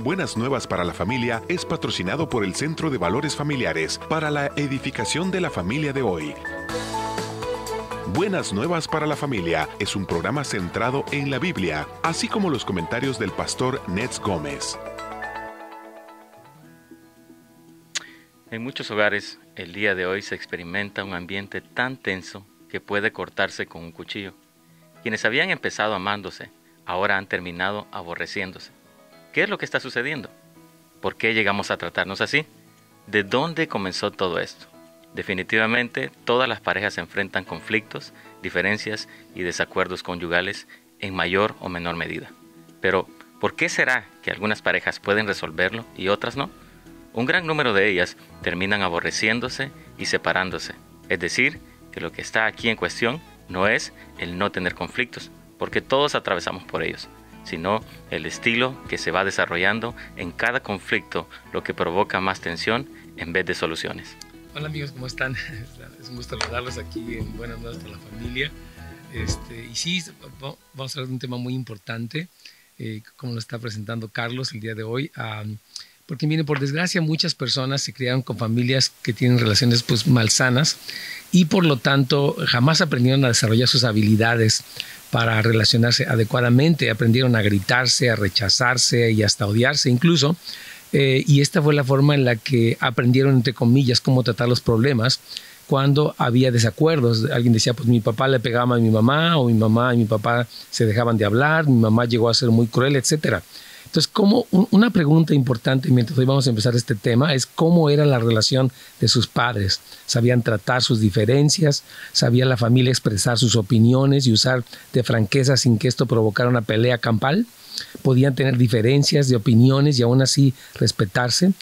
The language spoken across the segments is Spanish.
Buenas Nuevas para la Familia es patrocinado por el Centro de Valores Familiares para la edificación de la familia de hoy. Buenas Nuevas para la Familia es un programa centrado en la Biblia, así como los comentarios del pastor Nets Gómez. En muchos hogares, el día de hoy se experimenta un ambiente tan tenso que puede cortarse con un cuchillo. Quienes habían empezado amándose, ahora han terminado aborreciéndose. ¿Qué es lo que está sucediendo? ¿Por qué llegamos a tratarnos así? ¿De dónde comenzó todo esto? Definitivamente, todas las parejas enfrentan conflictos, diferencias y desacuerdos conyugales en mayor o menor medida. Pero, ¿por qué será que algunas parejas pueden resolverlo y otras no? Un gran número de ellas terminan aborreciéndose y separándose. Es decir, que lo que está aquí en cuestión no es el no tener conflictos, porque todos atravesamos por ellos, sino el estilo que se va desarrollando en cada conflicto, lo que provoca más tensión en vez de soluciones. Hola amigos, ¿cómo están? Es un gusto saludarlos aquí en Buenas Nuevas para la Familia. Este, y sí, vamos a hablar de un tema muy importante, eh, como lo está presentando Carlos el día de hoy, porque miren, por desgracia muchas personas se criaron con familias que tienen relaciones pues malsanas y por lo tanto jamás aprendieron a desarrollar sus habilidades para relacionarse adecuadamente, aprendieron a gritarse, a rechazarse y hasta odiarse incluso. Eh, y esta fue la forma en la que aprendieron, entre comillas, cómo tratar los problemas cuando había desacuerdos. Alguien decía, pues mi papá le pegaba a mi mamá, o mi mamá y mi papá se dejaban de hablar, mi mamá llegó a ser muy cruel, etcétera. Entonces, como una pregunta importante mientras hoy vamos a empezar este tema es cómo era la relación de sus padres. ¿Sabían tratar sus diferencias? ¿Sabía la familia expresar sus opiniones y usar de franqueza sin que esto provocara una pelea campal? ¿Podían tener diferencias de opiniones y aún así respetarse?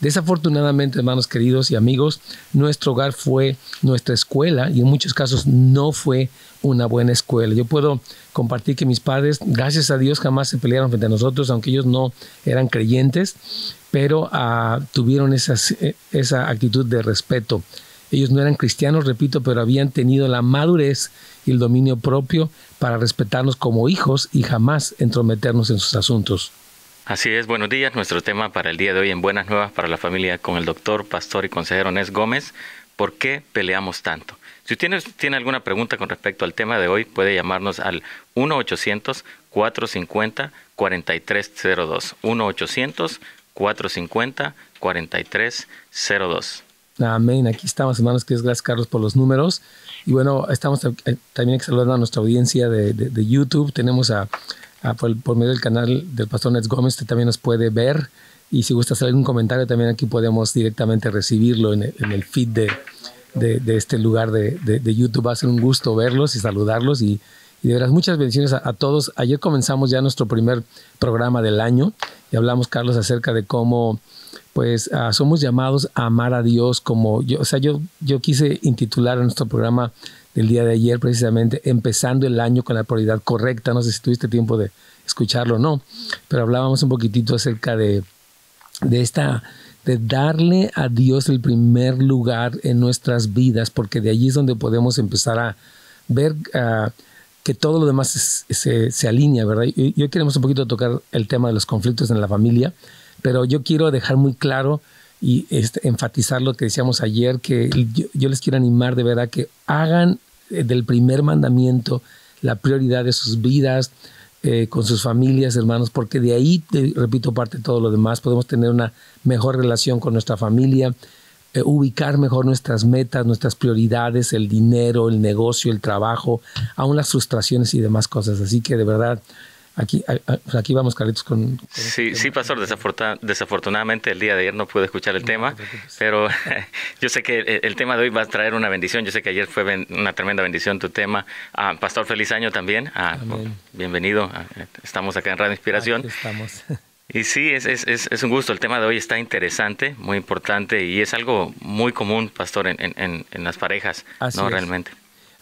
Desafortunadamente, hermanos queridos y amigos, nuestro hogar fue nuestra escuela y en muchos casos no fue una buena escuela. Yo puedo compartir que mis padres, gracias a Dios, jamás se pelearon frente a nosotros, aunque ellos no eran creyentes, pero ah, tuvieron esa actitud de respeto. Ellos no eran cristianos, repito, pero habían tenido la madurez y el dominio propio para respetarnos como hijos y jamás entrometernos en sus asuntos. Así es, buenos días. Nuestro tema para el día de hoy en Buenas Nuevas para la Familia con el doctor, pastor y consejero Nes Gómez. ¿Por qué peleamos tanto? Si usted tiene alguna pregunta con respecto al tema de hoy, puede llamarnos al 1-800-450-4302. 1-800-450-4302. Amén. Aquí estamos, hermanos, que es gracias, Carlos, por los números. Y bueno, estamos eh, también saludando a nuestra audiencia de, de YouTube. Tenemos a Ah, por, medio del canal del Pastor Nets Gómez, usted también nos puede ver. Y si gusta hacer algún comentario, también aquí podemos directamente recibirlo en el, feed de, de, este lugar de, YouTube. Va a ser un gusto verlos y saludarlos. Y, de veras, muchas bendiciones a, todos. Ayer comenzamos ya nuestro primer programa del año y hablamos, Carlos, acerca de cómo pues ah, somos llamados a amar a Dios como yo, o sea, yo, yo quise intitular a nuestro programa del día de ayer, precisamente empezando el año con la prioridad correcta. No sé si tuviste tiempo de escucharlo o no, pero hablábamos un poquitito acerca de, de esta de darle a Dios el primer lugar en nuestras vidas, porque de allí es donde podemos empezar a ver ah, que todo lo demás se, se, alinea, ¿verdad? Y, yo queremos un poquito tocar el tema de los conflictos en la familia, pero yo quiero dejar muy claro y este, enfatizar lo que decíamos ayer, que yo, les quiero animar de verdad que hagan eh, del primer mandamiento la prioridad de sus vidas, eh, con sus familias, hermanos, porque de ahí, repito, parte todo lo demás. Podemos tener una mejor relación con nuestra familia, eh, ubicar mejor nuestras metas, nuestras prioridades, el dinero, el negocio, el trabajo, aún las frustraciones y demás cosas. Así que de verdad, Aquí, pues aquí vamos, Carlitos, con... sí, este sí, pastor, desafortunadamente el día de ayer no pude escuchar el tema, pero yo sé que el, tema de hoy va a traer una bendición, yo sé que ayer fue una tremenda bendición tu tema. Ah, pastor, feliz año también, ah, bienvenido, ah, estamos acá en Radio Inspiración. estamos. Y sí, es, es, es, un gusto. El tema de hoy está interesante, muy importante y es algo muy común, pastor, en, en, en las parejas, ¿no? Realmente.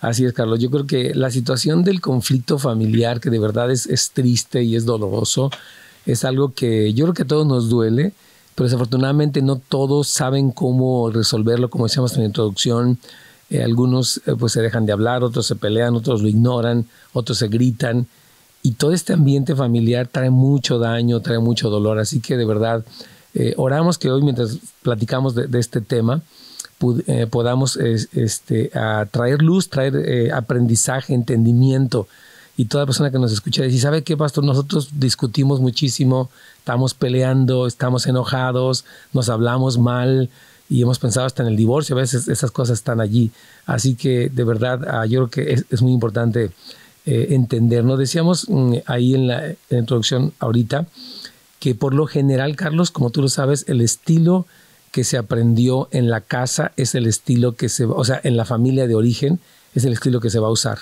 Así es, Carlos. Yo creo que la situación del conflicto familiar, que de verdad es, triste y es doloroso, es algo que yo creo que a todos nos duele, pero desafortunadamente no todos saben cómo resolverlo, como decíamos en la introducción. Eh, algunos eh, pues se dejan de hablar, otros se pelean, otros lo ignoran, otros se gritan. y todo este ambiente familiar trae mucho daño, trae mucho dolor. Así que de verdad, eh, oramos que hoy mientras platicamos de, este tema, eh, podamos este, traer luz, traer eh, aprendizaje, entendimiento. Y toda persona que nos escucha dice, ¿sabe qué, pastor? Nosotros discutimos muchísimo, estamos peleando, estamos enojados, nos hablamos mal y hemos pensado hasta en el divorcio, a veces esas cosas están allí. Así que de verdad ah, yo creo que es, muy importante entender. Nos decíamos mm, ahí en la introducción ahorita que por lo general, Carlos, como tú lo sabes, el estilo que se aprendió en la casa es el estilo que se, o sea, en la familia de origen es el estilo que se va a usar.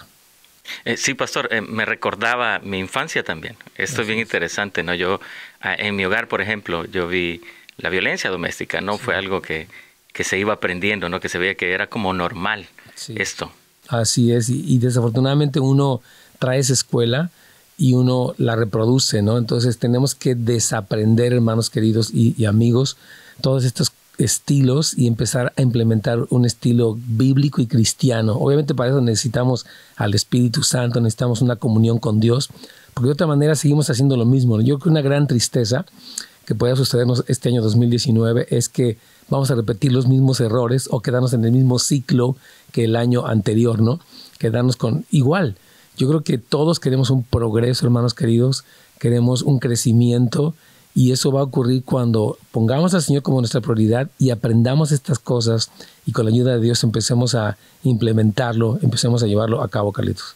Eh, sí, pastor, eh, me recordaba mi infancia también. Esto es bien interesante, ¿no? Yo, ah, en mi hogar, por ejemplo, yo vi la violencia doméstica, no fue algo que, que, se iba aprendiendo, ¿no? Que se veía que era como normal esto. Así es, y, y, desafortunadamente uno trae esa escuela y uno la reproduce, ¿no? Entonces tenemos que desaprender, hermanos queridos y, amigos, todos estos estilos y empezar a implementar un estilo bíblico y cristiano. Obviamente para eso necesitamos al Espíritu Santo, necesitamos una comunión con Dios, porque de otra manera seguimos haciendo lo mismo. Yo creo que una gran tristeza que pueda sucedernos este año 2019 es que vamos a repetir los mismos errores o quedarnos en el mismo ciclo que el año anterior, ¿no? Quedarnos con igual yo creo que todos queremos un progreso, hermanos queridos, queremos un crecimiento y eso va a ocurrir cuando pongamos al Señor como nuestra prioridad y aprendamos estas cosas y con la ayuda de Dios empecemos a implementarlo, empecemos a llevarlo a cabo, Carlitos.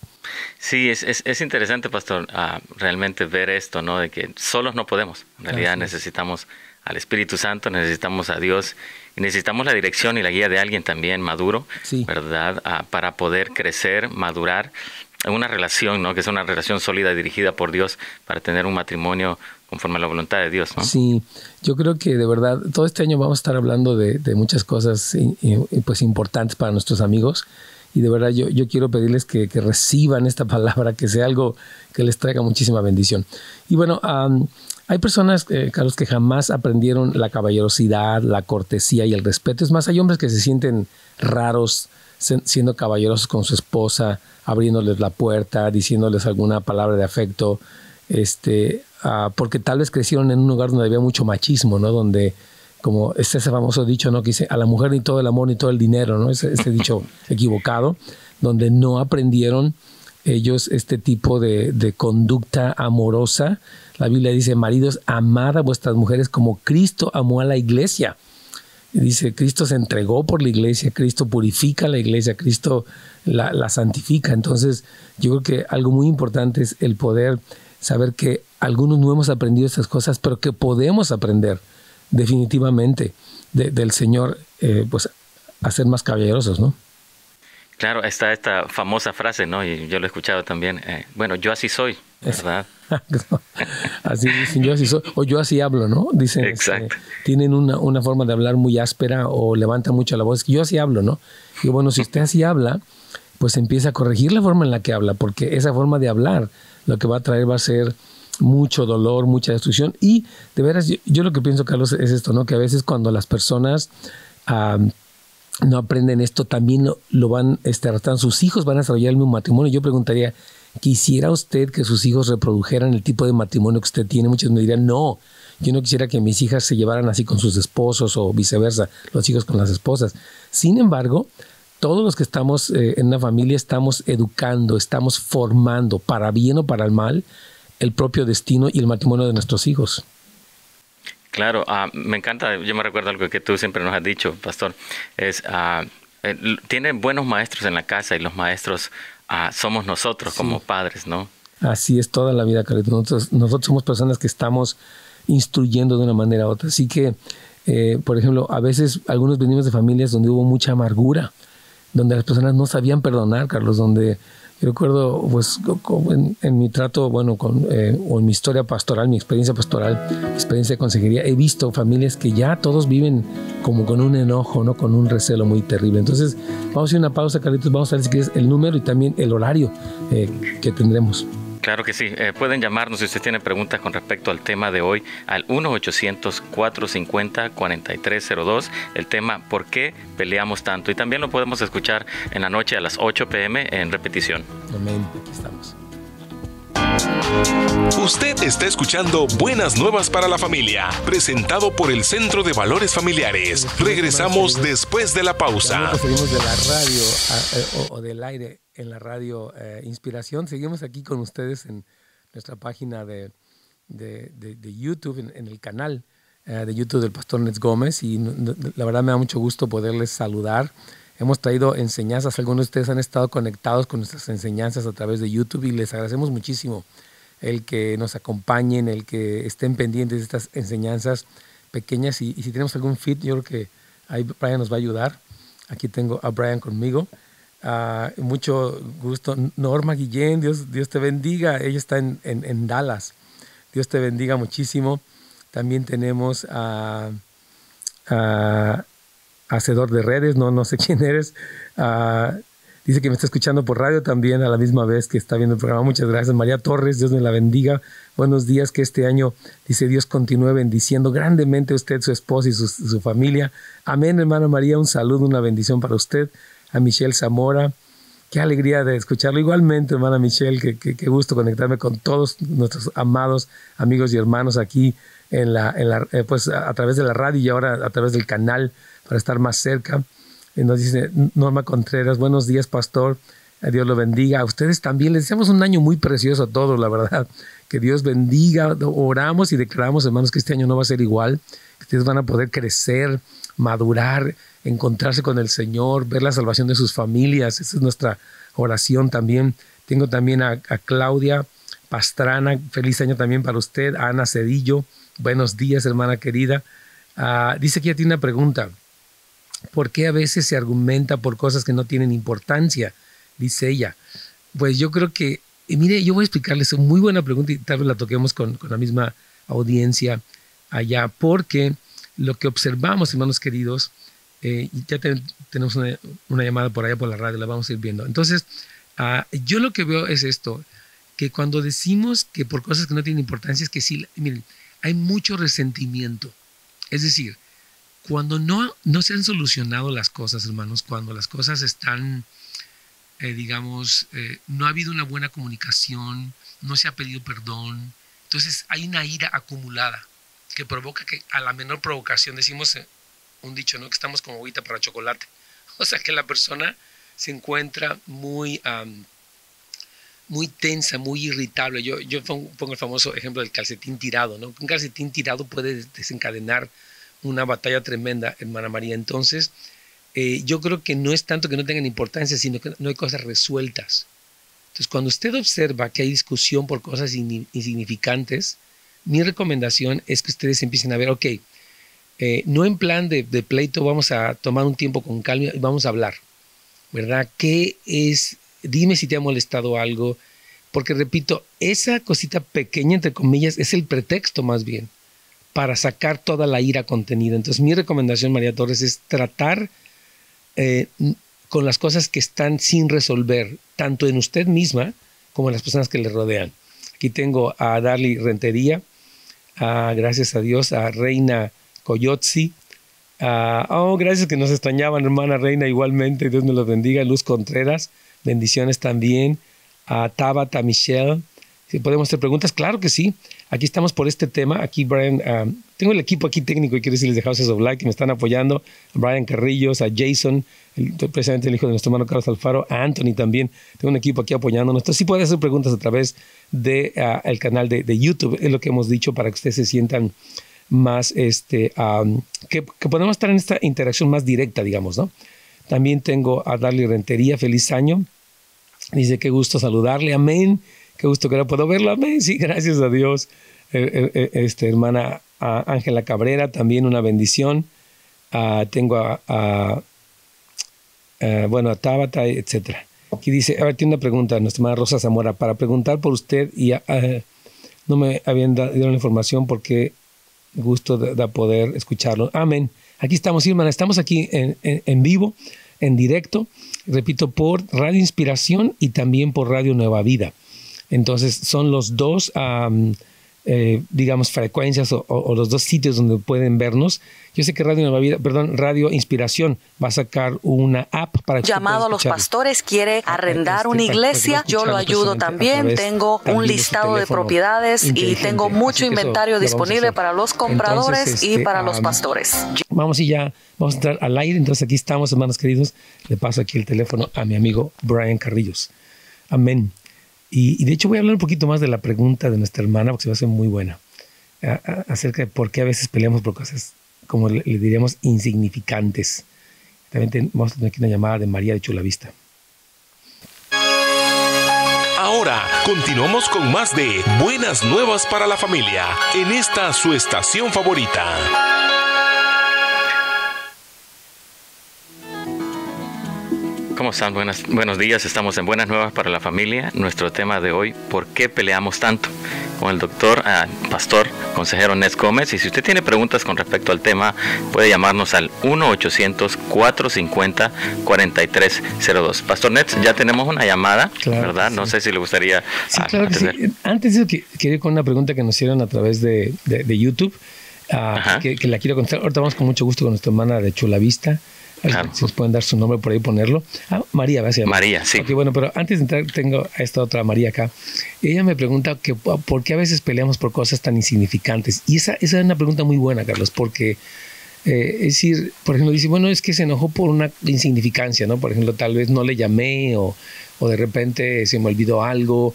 Sí, es, es, interesante, pastor, realmente ver esto, ¿no? De que solos no podemos. En realidad necesitamos al Espíritu Santo, necesitamos a Dios y necesitamos la dirección y la guía de alguien también maduro, ¿verdad? para poder crecer, madurar una relación, ¿no? Que es una relación sólida dirigida por Dios para tener un matrimonio conforme a la voluntad de Dios, ¿no? Sí, yo creo que de verdad todo este año vamos a estar hablando de, muchas cosas pues importantes para nuestros amigos y de verdad yo, yo quiero pedirles que, reciban esta palabra, que sea algo que les traiga muchísima bendición. Y bueno, hay personas, eh, Carlos, que jamás aprendieron la caballerosidad, la cortesía y el respeto. Es más, hay hombres que se sienten raros siendo caballerosos con su esposa, abriéndoles la puerta, diciéndoles alguna palabra de afecto, este, ah, porque tal vez crecieron en un lugar donde había mucho machismo, ¿no? Donde, como este ese famoso dicho, ¿no? Que dice, a la mujer ni todo el amor ni todo el dinero, ¿no? Ese, dicho equivocado, donde no aprendieron ellos este tipo de, de, conducta amorosa. La Biblia dice, maridos, amad a vuestras mujeres como Cristo amó a la iglesia dice, Cristo se entregó por la iglesia, Cristo purifica la iglesia, Cristo la, santifica. Entonces, yo creo que algo muy importante es el poder saber que algunos no hemos aprendido estas cosas, pero que podemos aprender definitivamente del Señor, eh, pues, a ser más caballerosos, ¿no? Claro, está esta famosa frase, ¿no? Y yo lo he escuchado también. Eh, bueno, yo así soy, ¿verdad? así dicen, yo así soy, o yo así hablo, ¿no? Dicen, este, Exacto. tienen una, una, forma de hablar muy áspera o levantan mucho la voz. Yo así hablo, ¿no? Y bueno, si usted así habla, pues empieza a corregir la forma en la que habla, porque esa forma de hablar lo que va a traer va a ser mucho dolor, mucha destrucción. Y de veras, yo, lo que pienso, Carlos, es esto, ¿no? Que a veces cuando las personas no aprenden esto, también lo, van este, sus hijos van a desarrollar el mismo matrimonio. Yo preguntaría, ¿quisiera usted que sus hijos reprodujeran el tipo de matrimonio que usted tiene? Muchos me dirían, no, yo no quisiera que mis hijas se llevaran así con sus esposos o viceversa, los hijos con las esposas. Sin embargo, todos los que estamos eh, en una familia estamos educando, estamos formando, para bien o para el mal, el propio destino y el matrimonio de nuestros hijos. Claro, ah, me encanta, yo me recuerdo algo que tú siempre nos has dicho, pastor, es, uh, tiene buenos maestros en la casa y los maestros ah, somos nosotros como padres, ¿no? Así es toda la vida, Carlitos. Nosotros, nosotros somos personas que estamos instruyendo de una manera u otra. Así que, eh, por ejemplo, a veces algunos venimos de familias donde hubo mucha amargura, donde las personas no sabían perdonar, Carlos, donde yo recuerdo, pues, en, mi trato, bueno, con, eh, o en mi historia pastoral, mi experiencia pastoral, mi experiencia de consejería, he visto familias que ya todos viven como con un enojo, ¿no? Con un recelo muy terrible. Entonces, vamos a hacer una pausa, Carlitos, vamos a ver si quieres el número y también el horario eh, que tendremos. Claro que sí. Eh, pueden llamarnos si usted tiene preguntas con respecto al tema de hoy al 1-800-450-4302. El tema ¿Por qué peleamos tanto? Y también lo podemos escuchar en la noche a las 8 pm en repetición. Amén. Aquí estamos. Usted está escuchando Buenas Nuevas para la Familia, presentado por el Centro de Valores Familiares. Regresamos después de la pausa. Seguimos de la radio eh, o, del aire en la radio eh, Inspiración. Seguimos aquí con ustedes en nuestra página de, de, YouTube, en, el canal eh, de YouTube del Pastor Nets Gómez. Y la verdad me da mucho gusto poderles saludar. Hemos traído enseñanzas, algunos de ustedes han estado conectados con nuestras enseñanzas a través de YouTube y les agradecemos muchísimo el que nos acompañen, el que estén pendientes de estas enseñanzas pequeñas y, si tenemos algún fit, yo creo que ahí Brian nos va a ayudar. Aquí tengo a Brian conmigo. Mucho gusto. Norma Guillén, Dios, Dios te bendiga. Ella está en, en, Dallas. Dios te bendiga muchísimo. También tenemos a, Hacedor de Redes, no, no sé quién eres. Dice que me está escuchando por radio también a la misma vez que está viendo el programa. Muchas gracias. María Torres, Dios me la bendiga. Buenos días, que este año, dice Dios, continúe bendiciendo grandemente a usted, su esposa y su, familia. Amén, hermana María. Un saludo, una bendición para usted. A Michelle Zamora. Qué alegría de escucharlo. Igualmente, hermana Michelle, qué gusto conectarme con todos nuestros amados amigos y hermanos aquí en la, en la eh, pues a través de la radio y ahora a través del canal para estar más cerca. Eh, nos dice Norma Contreras, buenos días, pastor. Dios lo bendiga. A ustedes también les deseamos un año muy precioso a todos, la verdad. Que Dios bendiga. Oramos y declaramos, hermanos, que este año no va a ser igual. Que ustedes van a poder crecer, madurar, encontrarse con el Señor, ver la salvación de sus familias. Esa es nuestra oración también. Tengo también a, Claudia Pastrana. Feliz año también para usted. A Ana Cedillo. Buenos días, hermana querida. Ah, dice que ya tiene una pregunta. ¿Por qué a veces se argumenta por cosas que no tienen importancia? Dice ella. Pues yo creo que, mire, yo voy a explicarles una muy buena pregunta y tal vez la toquemos con, la misma audiencia allá, porque lo que observamos, hermanos queridos, eh, ya tenemos una, llamada por allá por la radio, la vamos a ir viendo. Entonces, ah, yo lo que veo es esto, que cuando decimos que por cosas que no tienen importancia, es que sí, miren, hay mucho resentimiento. Es decir, cuando no, no se han solucionado las cosas, hermanos, cuando las cosas están, eh, digamos, eh, no ha habido una buena comunicación, no se ha pedido perdón, entonces hay una ira acumulada que provoca que a la menor provocación, decimos eh, un dicho, ¿no? Que estamos como agüita para chocolate. O sea que la persona se encuentra muy, muy tensa, muy irritable. Yo, yo pongo el famoso ejemplo del calcetín tirado, ¿no? Un calcetín tirado puede desencadenar una batalla tremenda, hermana María. Entonces, eh, yo creo que no es tanto que no tengan importancia, sino que no hay cosas resueltas. Entonces, cuando usted observa que hay discusión por cosas insignificantes, mi recomendación es que ustedes empiecen a ver, ok, eh, no en plan de, pleito, vamos a tomar un tiempo con calma y vamos a hablar, ¿verdad? ¿Qué es? Dime si te ha molestado algo, porque repito, esa cosita pequeña, entre comillas, es el pretexto más bien para sacar toda la ira contenida. Entonces mi recomendación, María Torres, es tratar eh, con las cosas que están sin resolver, tanto en usted misma como en las personas que le rodean. Aquí tengo a Darly Rentería, gracias a Dios, a Reina Coyotzi, a, oh, gracias que nos extrañaban, hermana Reina, igualmente, Dios me los bendiga, Luz Contreras, bendiciones también, a Tabata Michelle, si podemos hacer preguntas, claro que sí. Aquí estamos por este tema. Aquí, Brian, ah, tengo el equipo aquí técnico y quiero decirles de Houses of que me están apoyando. A Brian Carrillos, a Jason, el, precisamente el hijo de nuestro hermano Carlos Alfaro, a Anthony también. Tengo un equipo aquí apoyándonos. Entonces, sí puede hacer preguntas a través del de, el canal de, de, YouTube. Es lo que hemos dicho para que ustedes se sientan más, este, que, que podamos estar en esta interacción más directa, digamos, ¿no? También tengo a Darly Rentería. Feliz año. Dice, qué gusto saludarle. Amén. Qué gusto que ahora puedo verlo. Amén. Sí, gracias a Dios. Eh, eh, eh, este, hermana Ángela Cabrera, también una bendición. Ah, tengo a, bueno, a Tabata, etcétera. Aquí dice, a ver, tiene una pregunta, nuestra hermana Rosa Zamora, para preguntar por usted y no me habían dado la información porque gusto de, poder escucharlo. Amén. Aquí estamos, hermana, estamos aquí en, en, vivo, en directo, repito, por Radio Inspiración y también por Radio Nueva Vida. Entonces son los dos eh, digamos, frecuencias o, los dos sitios donde pueden vernos. Yo sé que Radio Nueva Vida, perdón, Radio Inspiración va a sacar una app para llamado a los pastores quiere ah, arrendar este, una iglesia. Yo lo ayudo también. Tengo un listado de propiedades y tengo mucho inventario disponible para los compradores y este, para los pastores. Vamos y ya vamos a entrar al aire. Entonces aquí estamos, hermanos queridos. Le paso aquí el teléfono a mi amigo Brian Carrillos. Amén. Y, de hecho voy a hablar un poquito más de la pregunta de nuestra hermana, porque se va a hacer muy buena, acerca de por qué a veces peleamos por cosas, como le, diríamos, insignificantes. También vamos a tener aquí una llamada de María de Chulavista. Ahora continuamos con más de Buenas Nuevas para la Familia en esta su estación favorita. ¿Cómo están? Buenas, buenos días, estamos en Buenas Nuevas para la Familia. Nuestro tema de hoy, ¿por qué peleamos tanto? Con el doctor, ah, pastor, consejero Nets Gómez. Y si usted tiene preguntas con respecto al tema, puede llamarnos al 1-800-450-4302. Pastor Nets, ya tenemos una llamada, ¿verdad? No sé si le gustaría... Sí, claro que sí. Antes de que, quería con una pregunta que nos hicieron a través de, YouTube, ah, que, que, la quiero contar. Ahorita vamos con mucho gusto con nuestra hermana de Chula Vista si nos pueden dar su nombre por ahí ponerlo. Ah, María, ¿verdad? María, sí. Ok, bueno, pero antes de entrar, tengo a esta otra María acá. Ella me pregunta que por qué a veces peleamos por cosas tan insignificantes. Y esa, esa es una pregunta muy buena, Carlos, porque eh, es decir, por ejemplo, dice, bueno, es que se enojó por una insignificancia, ¿no? Por ejemplo, tal vez no le llamé o, o de repente se me olvidó algo.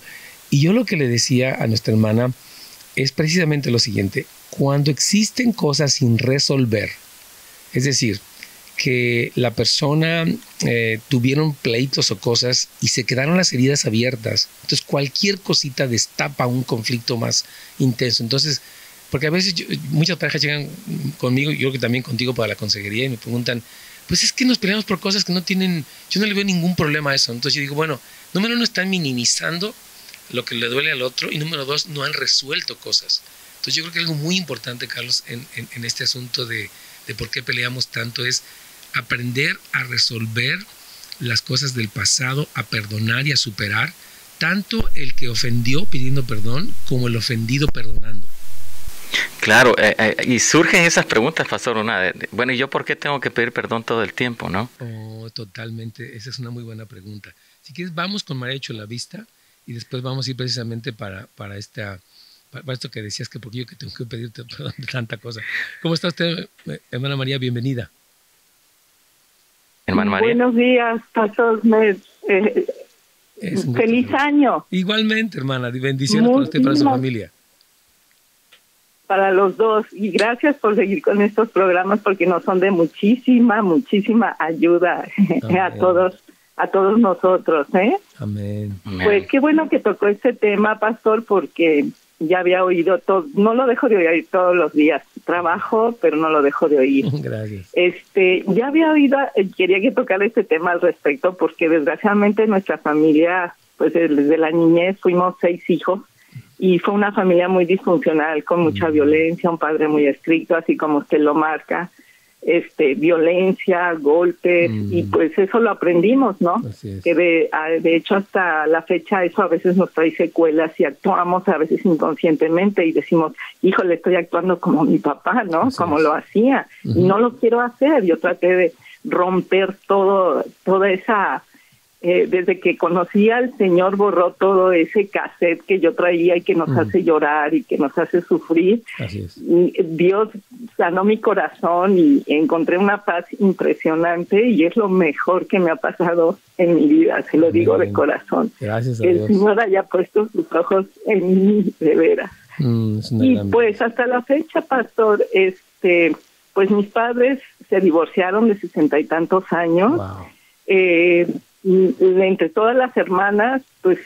Y yo lo que le decía a nuestra hermana es precisamente lo siguiente, cuando existen cosas sin resolver, es decir, que la persona eh, tuvieron pleitos o cosas y se quedaron las heridas abiertas. Entonces cualquier cosita destapa un conflicto más intenso. Entonces, porque a veces muchas parejas llegan conmigo, yo creo que también contigo para la consejería y me preguntan, pues es que nos peleamos por cosas que no tienen, yo no le veo ningún problema a eso. Entonces yo digo, bueno, número uno, están minimizando lo que le duele al otro y número dos, no han resuelto cosas. Entonces yo creo que algo muy importante, Carlos, en, en, este asunto de, de por qué peleamos tanto es aprender a resolver las cosas del pasado, a perdonar y a superar, tanto el que ofendió pidiendo perdón como el ofendido perdonando. Claro, eh, eh, y surgen esas preguntas, Pastor Una, bueno, ¿y yo por qué tengo que pedir perdón todo el tiempo, no? Oh, totalmente, esa es una muy buena pregunta. Si quieres, vamos con María Hecho la Vista y después vamos a ir precisamente para, para, esta, para esto que decías que porque yo que tengo que pedirte perdón de tanta cosa. ¿Cómo está usted, hermana María? Bienvenida. Buenos días, Pastor eh, feliz año. Igualmente, hermana. Bendiciones para usted y para su familia. Para los dos. Y gracias por seguir con estos programas porque nos son de muchísima, muchísima ayuda a todos a todos nosotros, ¿eh? Amén. Pues qué bueno que tocó este tema, pastor, porque ya había oído todo, no lo dejo de oír todos los días. Trabajo, pero no lo dejo de oír. Gracias. Este, ya había oído, eh, quería que tocar este tema al respecto, porque desgraciadamente nuestra familia, pues desde la niñez fuimos seis hijos y fue una familia muy disfuncional, con mucha violencia, un padre muy estricto, así como usted lo marca este violencia, golpes y mm. pues eso lo aprendimos, ¿no? Que de, de hecho hasta la fecha eso a veces nos trae secuelas y actuamos a veces inconscientemente y decimos, híjole, estoy actuando como mi papá, ¿no? como lo hacía y no lo quiero hacer. Yo traté de romper todo toda esa eh, desde que conocí al Señor borró todo ese cassette que yo traía y que nos hace llorar y que nos hace sufrir. Dios sanó mi corazón y encontré una paz impresionante y es lo mejor que me ha pasado en mi vida, se lo digo de corazón. Gracias El Señor haya puesto sus ojos en mí, de veras. Mm, y pues hasta la fecha, pastor, este, pues mis padres se divorciaron de sesenta y tantos años. Eh, entre todas las hermanas, pues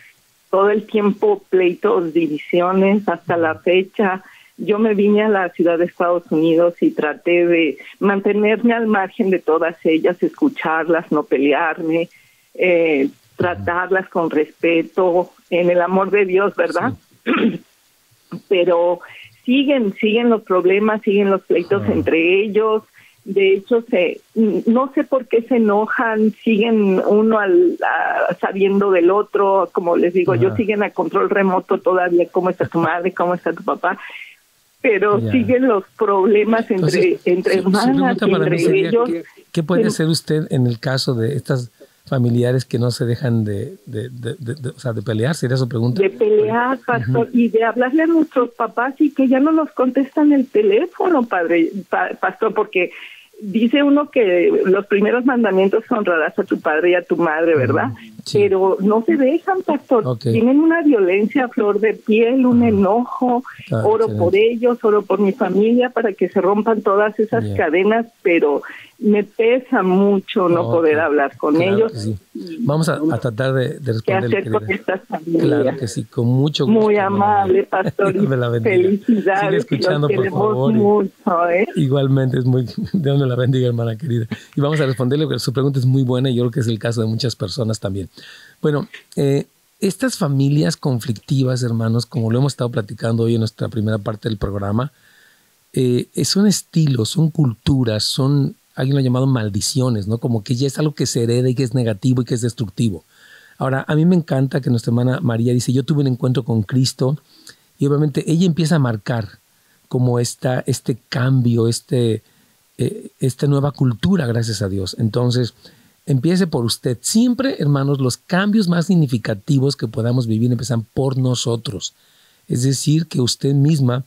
todo el tiempo pleitos, divisiones, hasta la fecha. Yo me vine a la ciudad de Estados Unidos y traté de mantenerme al margen de todas ellas, escucharlas, no pelearme, eh, tratarlas con respeto, en el amor de Dios, ¿verdad? Pero siguen, siguen los problemas, siguen los pleitos entre ellos, de hecho se no sé por qué se enojan siguen uno al sabiendo del otro como les digo yo siguen a control remoto todavía cómo está tu madre cómo está tu papá pero siguen los problemas entre entre hermanas entre ellos. ¿qué, puede hacer usted en el caso de estas familiares que no se dejan de, de, de, o sea, de pelear, sería su pregunta. De pelear, pastor, y de hablarle a nuestros papás y que ya no nos contestan el teléfono, padre, pastor, porque dice uno que los primeros mandamientos honrarás a tu padre y a tu madre, ¿verdad? Pero no se dejan, pastor. Tienen una violencia a flor de piel, un enojo. oro por ellos, oro por mi familia para que se rompan todas esas cadenas, pero me pesa mucho no poder hablar con ellos. Vamos a, tratar de, de responder. ¿Qué hacer con estas familias? Claro que sí, con mucho gusto. Muy amable, pastor. Felicidades. Sigue escuchando, por favor. Mucho, ¿eh? Igualmente, es muy. Dios la bendiga, hermana querida. Y vamos a responderle, porque su pregunta es muy buena y yo creo que es el caso de muchas personas también. Bueno, eh, estas familias conflictivas, hermanos, como lo hemos estado platicando hoy en nuestra primera parte del programa, eh, son estilos, son culturas, son alguien lo ha llamado maldiciones, ¿no? Como que ya es algo que se hereda y que es negativo y que es destructivo. Ahora, a mí me encanta que nuestra hermana María dice, yo tuve un encuentro con Cristo y obviamente ella empieza a marcar como esta, este cambio, este, eh, esta nueva cultura, gracias a Dios. Entonces, empiece por usted. Siempre, hermanos, los cambios más significativos que podamos vivir empiezan por nosotros. Es decir, que usted misma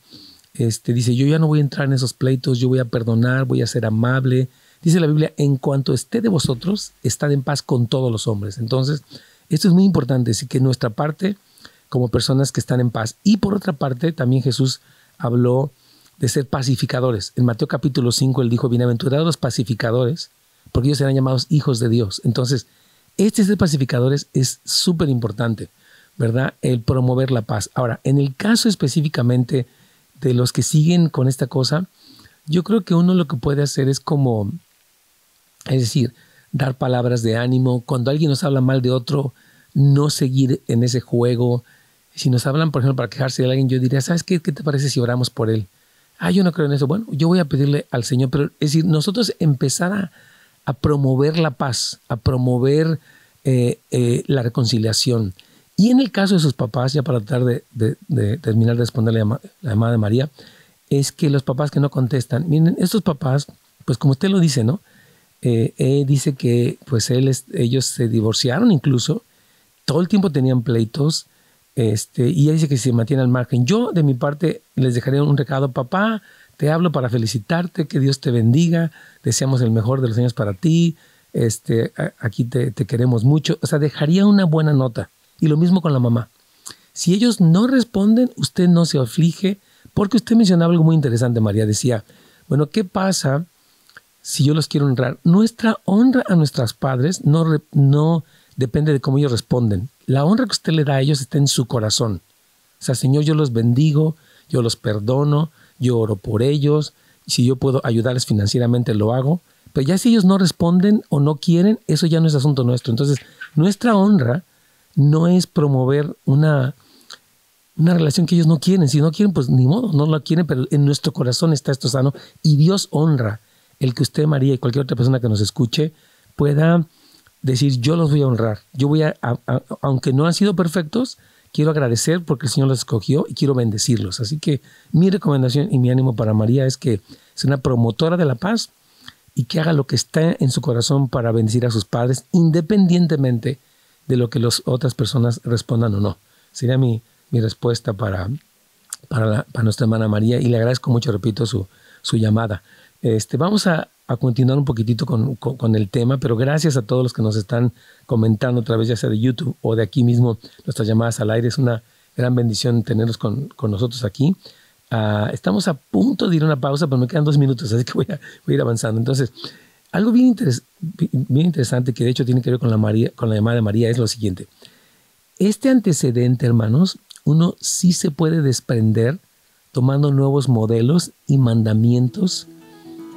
este, dice, yo ya no voy a entrar en esos pleitos, yo voy a perdonar, voy a ser amable, Dice la Biblia, en cuanto esté de vosotros, estad en paz con todos los hombres. Entonces, esto es muy importante, decir que nuestra parte, como personas que están en paz. Y por otra parte, también Jesús habló de ser pacificadores. En Mateo capítulo 5, él dijo, bienaventurados los pacificadores, porque ellos serán llamados hijos de Dios. Entonces, este ser pacificadores es súper importante, ¿verdad? El promover la paz. Ahora, en el caso específicamente de los que siguen con esta cosa, yo creo que uno lo que puede hacer es como es decir, dar palabras de ánimo. Cuando alguien nos habla mal de otro, no seguir en ese juego. Si nos hablan, por ejemplo, para quejarse de alguien, yo diría, ¿sabes qué? ¿Qué te parece si oramos por él? Ah, yo no creo en eso. Bueno, yo voy a pedirle al Señor, pero es decir, nosotros empezar a, promover la paz, a promover eh, eh, la reconciliación. Y en el caso de sus papás, ya para tratar de, terminar de responder la, la llamada de María, es que los papás que no contestan, miren, estos papás, pues como usted lo dice, ¿no? eh, dice que pues él, ellos se divorciaron incluso, todo el tiempo tenían pleitos, este, y ella dice que se mantiene al margen. Yo, de mi parte, les dejaré un recado, papá, te hablo para felicitarte, que Dios te bendiga, deseamos el mejor de los años para ti, este, aquí te, queremos mucho, o sea, dejaría una buena nota. Y lo mismo con la mamá. Si ellos no responden, usted no se aflige, porque usted mencionaba algo muy interesante, María, decía, bueno, ¿qué pasa si yo los quiero honrar. Nuestra honra a nuestros padres no, no depende de cómo ellos responden. La honra que usted le da a ellos está en su corazón. O sea, Señor, yo los bendigo, yo los perdono, yo oro por ellos. Si yo puedo ayudarles financieramente, lo hago. Pero ya si ellos no responden o no quieren, eso ya no es asunto nuestro. Entonces, nuestra honra no es promover una, una relación que ellos no quieren. Si no quieren, pues ni modo, no la quieren, pero en nuestro corazón está esto sano y Dios honra el que usted, María, y cualquier otra persona que nos escuche pueda decir, yo los voy a honrar, yo voy a, aunque no han sido perfectos, quiero agradecer porque el Señor los escogió y quiero bendecirlos. Así que mi recomendación y mi ánimo para María es que sea una promotora de la paz y que haga lo que está en su corazón para bendecir a sus padres, independientemente de lo que las otras personas respondan o no. Sería mi, respuesta para, para, nuestra hermana María y le agradezco mucho, repito, su, su llamada. Este, vamos a, continuar un poquitito con, el tema, pero gracias a todos los que nos están comentando a través ya sea de YouTube o de aquí mismo nuestras llamadas al aire. Es una gran bendición tenerlos con, nosotros aquí. Ah, estamos a punto de ir a una pausa, pero me quedan dos minutos, así que voy a, ir avanzando. Entonces, algo bien, bien interesante que de hecho tiene que ver con la, María, con la llamada de María es lo siguiente. Este antecedente, hermanos, uno sí se puede desprender tomando nuevos modelos y mandamientos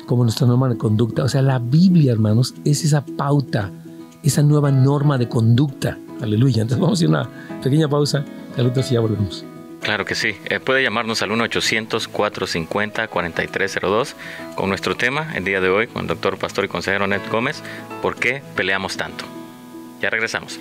como nuestra norma de conducta. O sea, la Biblia, hermanos, es esa pauta, esa nueva norma de conducta. Aleluya. Entonces vamos a ir a una pequeña pausa. Y ya volvemos. Claro que sí. Eh, puede llamarnos al 1-800-450-4302 con nuestro tema el día de hoy con el doctor pastor y consejero Ned Gómez. ¿Por qué peleamos tanto? Ya regresamos.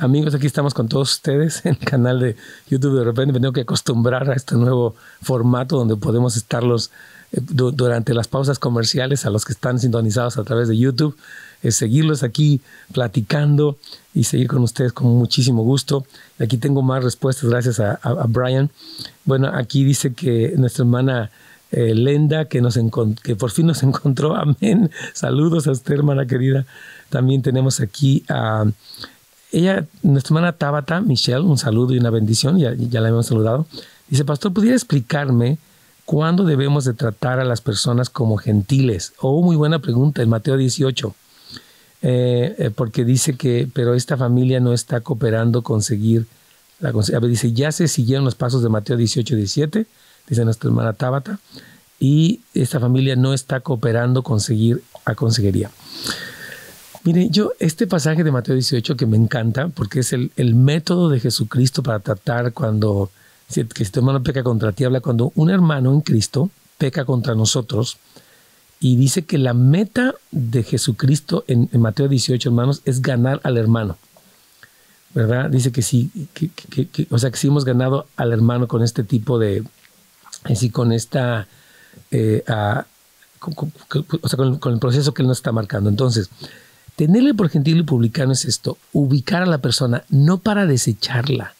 Amigos, aquí estamos con todos ustedes en el canal de YouTube. De repente me tengo que acostumbrar a este nuevo formato donde podemos estarlos eh, durante las pausas comerciales a los que están sintonizados a través de YouTube. Seguirlos aquí platicando y seguir con ustedes con muchísimo gusto. Aquí tengo más respuestas gracias a, Brian. Bueno, aquí dice que nuestra hermana eh, Lenda, que, nos que por fin nos encontró. Amén. Saludos a usted, hermana querida. También tenemos aquí a ella, nuestra hermana Tabata, Michelle, un saludo y una bendición, ya, la hemos saludado. Dice, pastor, ¿pudiera explicarme cuándo debemos de tratar a las personas como gentiles? Oh, muy buena pregunta, en Mateo 18. Eh, eh, porque dice que, pero esta familia no está cooperando conseguir la a dice, ya se siguieron los pasos de Mateo 18, 17, dice nuestra hermana Tabata, y esta familia no está cooperando conseguir a consejería. Mire, yo este pasaje de Mateo 18 que me encanta porque es el, método de Jesucristo para tratar cuando, que si tu hermano peca contra ti, habla cuando un hermano en Cristo peca contra nosotros y dice que la meta de Jesucristo en, Mateo 18, hermanos, es ganar al hermano. ¿Verdad? Dice que sí, que, o sea, que sí hemos ganado al hermano con este tipo de, así con esta, eh, o sea, con, con el proceso que él nos está marcando. Entonces, Tenerle por gentil y publicano es esto, ubicar a la persona, no para desecharla.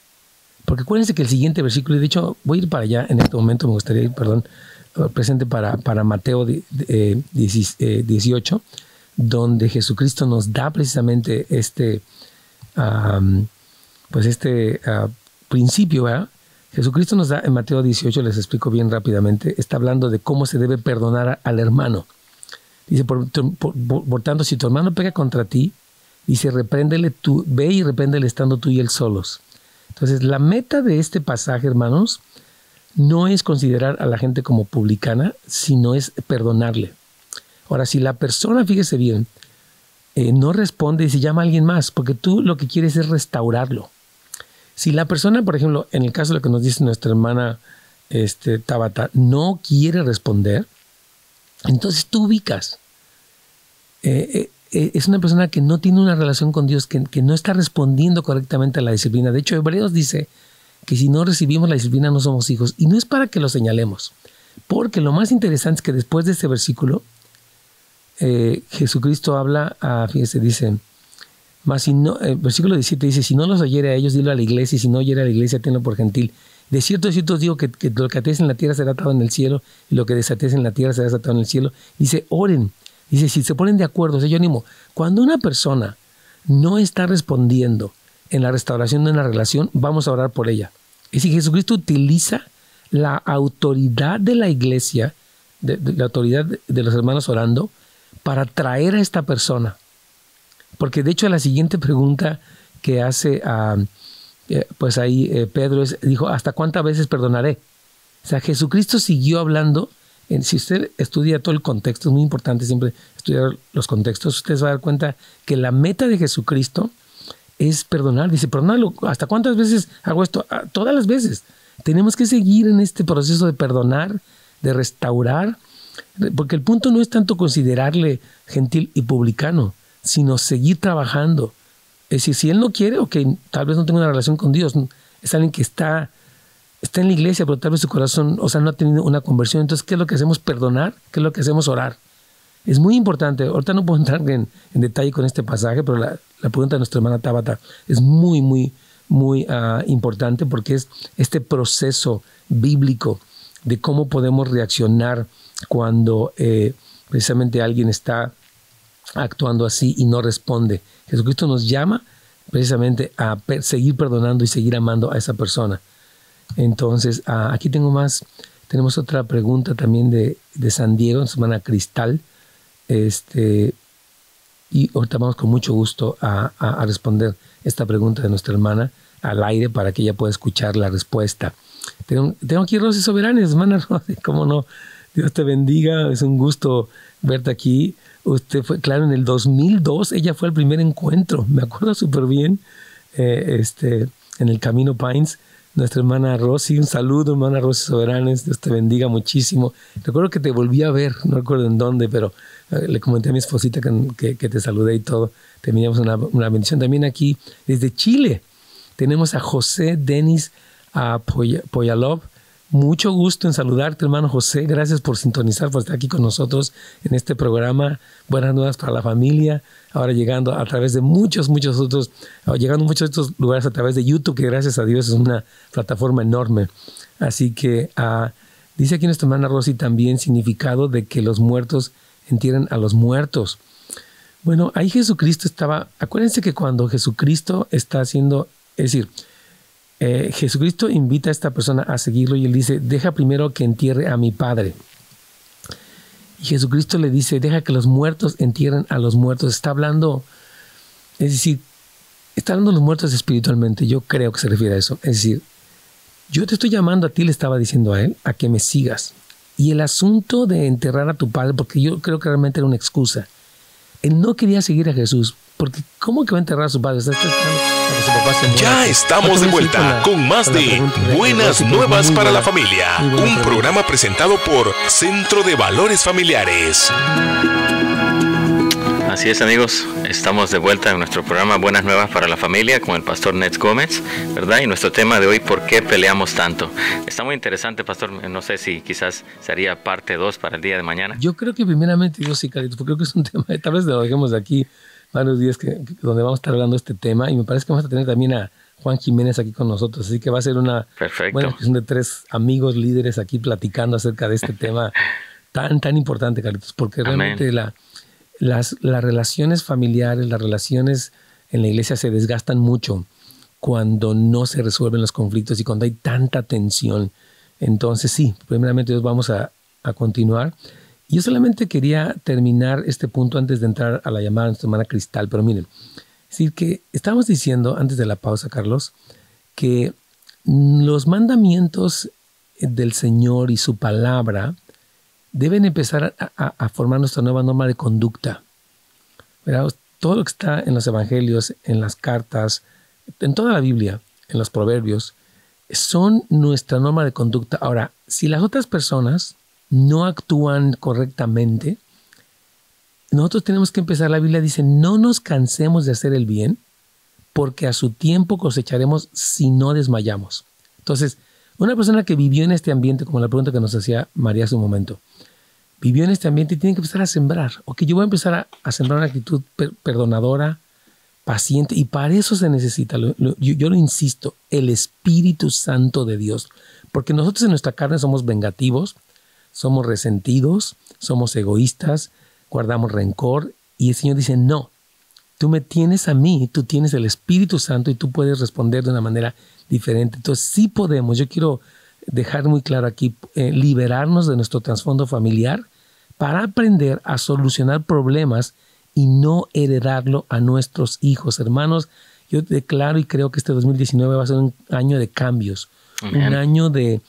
Porque acuérdense que el siguiente versículo, y de hecho voy a ir para allá en este momento, me gustaría ir, perdón, eh, presente para, para Mateo 18, eh, donde Jesucristo nos da precisamente este, pues este ah, principio, ¿verdad? Jesucristo nos da en Mateo 18, les explico bien rápidamente, está hablando de cómo se debe perdonar al hermano. Dice, por, tanto, si tu hermano pega contra ti, dice, repréndele tú, ve y repréndele estando tú y él solos. Entonces, la meta de este pasaje, hermanos, no es considerar a la gente como publicana, sino es perdonarle. Ahora, si la persona, fíjese bien, eh, no responde y se llama a alguien más, porque tú lo que quieres es restaurarlo. Si la persona, por ejemplo, en el caso de lo que nos dice nuestra hermana este, Tabata, no quiere responder, entonces tú ubicas. Eh, eh, eh, es una persona que no tiene una relación con Dios, que, no está respondiendo correctamente a la disciplina. De hecho, Hebreos dice que si no recibimos la disciplina no somos hijos. Y no es para que lo señalemos, porque lo más interesante es que después de este versículo, Jesucristo habla, a, fíjese, dice, más si no, versículo 17 dice, si no los oyere a ellos, dilo a la iglesia, y si no oyere a la iglesia, tenlo por gentil. De cierto, de cierto digo que, lo que ates en la tierra será atado en el cielo y lo que desates en la tierra será desatado en el cielo. Dice, oren. Dice, si se ponen de acuerdo, o sea, yo animo, cuando una persona no está respondiendo en la restauración de una relación, vamos a orar por ella. Y si Jesucristo utiliza la autoridad de la iglesia, de, la autoridad de, los hermanos orando, para traer a esta persona. Porque de hecho la siguiente pregunta que hace a... Eh, pues ahí eh, Pedro dijo, ¿hasta cuántas veces perdonaré? O sea, Jesucristo siguió hablando. En, si usted estudia todo el contexto, es muy importante siempre estudiar los contextos, usted se va a dar cuenta que la meta de Jesucristo es perdonar. Dice, perdonarlo. ¿Hasta cuántas veces hago esto? Ah, todas las veces. Tenemos que seguir en este proceso de perdonar, de restaurar, porque el punto no es tanto considerarle gentil y publicano, sino seguir trabajando, es decir, si él no quiere, o que tal vez no tenga una relación con Dios, es alguien que está, está en la iglesia, pero tal vez su corazón, o sea, no ha tenido una conversión. Entonces, ¿qué es lo que hacemos? Perdonar, ¿qué es lo que hacemos? Orar. Es muy importante, ahorita no puedo entrar en, detalle con este pasaje, pero la, pregunta de nuestra hermana Tabata es muy, muy, muy ah, importante porque es este proceso bíblico de cómo podemos reaccionar cuando eh, precisamente alguien está actuando así y no responde. Jesucristo nos llama precisamente a seguir perdonando y seguir amando a esa persona. Entonces, ah, aquí tengo más, tenemos otra pregunta también de, San Diego, su hermana Cristal. Este, y ahorita vamos con mucho gusto a, responder esta pregunta de nuestra hermana al aire para que ella pueda escuchar la respuesta. Tengo, aquí Rosy Soberanes, hermana Rosy, cómo no. Dios te bendiga, es un gusto verte aquí. Usted fue, claro, en el 2002 ella fue el primer encuentro, me acuerdo súper bien, eh, este, en el Camino Pines. Nuestra hermana Rosy, un saludo, hermana Rosy Soberanes, Dios te bendiga muchísimo. Recuerdo que te volví a ver, no recuerdo en dónde, pero eh, le comenté a mi esposita que, que, te saludé y todo. Te una, una bendición también aquí desde Chile. Tenemos a José Denis a Poyalov. Mucho gusto en saludarte, hermano José. Gracias por sintonizar, por estar aquí con nosotros en este programa. Buenas nuevas para la familia. Ahora llegando a través de muchos, muchos otros, llegando a muchos otros lugares a través de YouTube, que gracias a Dios es una plataforma enorme. Así que uh, dice aquí nuestra hermana Rosy también significado de que los muertos entierran a los muertos. Bueno, ahí Jesucristo estaba, acuérdense que cuando Jesucristo está haciendo es decir, eh, Jesucristo invita a esta persona a seguirlo y él dice, deja primero que entierre a mi Padre. Y Jesucristo le dice, deja que los muertos entierren a los muertos. Está hablando, es decir, está hablando de los muertos espiritualmente. Yo creo que se refiere a eso. Es decir, yo te estoy llamando a ti, le estaba diciendo a él, a que me sigas. Y el asunto de enterrar a tu padre, porque yo creo que realmente era una excusa. Él no quería seguir a Jesús, porque ¿cómo que va a enterrar a su padre? ya estamos de vuelta con más de Buenas Nuevas para la Familia, un programa presentado por Centro de Valores Familiares. Así es amigos, estamos de vuelta en nuestro programa Buenas Nuevas para la Familia con el pastor Nets Gómez, ¿verdad? Y nuestro tema de hoy, ¿por qué peleamos tanto? Está muy interesante, pastor, no sé si quizás sería parte 2 para el día de mañana. Yo creo que primeramente, yo sí, Carlitos, porque creo que es un tema, tal vez lo dejemos de aquí varios días que, donde vamos a estar hablando de este tema y me parece que vamos a tener también a Juan Jiménez aquí con nosotros, así que va a ser una buena cuestión de tres amigos líderes aquí platicando acerca de este tema tan, tan importante, Carlitos, porque realmente la, las, las relaciones familiares, las relaciones en la iglesia se desgastan mucho cuando no se resuelven los conflictos y cuando hay tanta tensión. Entonces sí, primeramente vamos a, a continuar. Yo solamente quería terminar este punto antes de entrar a la llamada hermana Cristal, pero miren, es decir, que estábamos diciendo antes de la pausa, Carlos, que los mandamientos del Señor y su palabra deben empezar a, formar nuestra nueva norma de conducta. Todo lo que está en los evangelios, en las cartas, en toda la Biblia, en los proverbios, son nuestra norma de conducta. Ahora, si las otras personas no actúan correctamente, nosotros tenemos que empezar, la Biblia dice, no nos cansemos de hacer el bien, porque a su tiempo cosecharemos si no desmayamos. Entonces, una persona que vivió en este ambiente, como la pregunta que nos hacía María hace un momento, vivió en este ambiente y tiene que empezar a sembrar. Ok, yo voy a empezar a, sembrar una actitud perdonadora, paciente, y para eso se necesita, yo, yo lo insisto, el Espíritu Santo de Dios. Porque nosotros en nuestra carne somos vengativos, somos resentidos, somos egoístas, guardamos rencor y el Señor dice, no, tú me tienes a mí, tú tienes el Espíritu Santo y tú puedes responder de una manera diferente. Entonces sí podemos, yo quiero dejar muy claro aquí, eh, liberarnos de nuestro trasfondo familiar para aprender a solucionar problemas y no heredarlo a nuestros hijos. Hermanos, yo declaro y creo que este 2019 va a ser un año de cambios, un año de,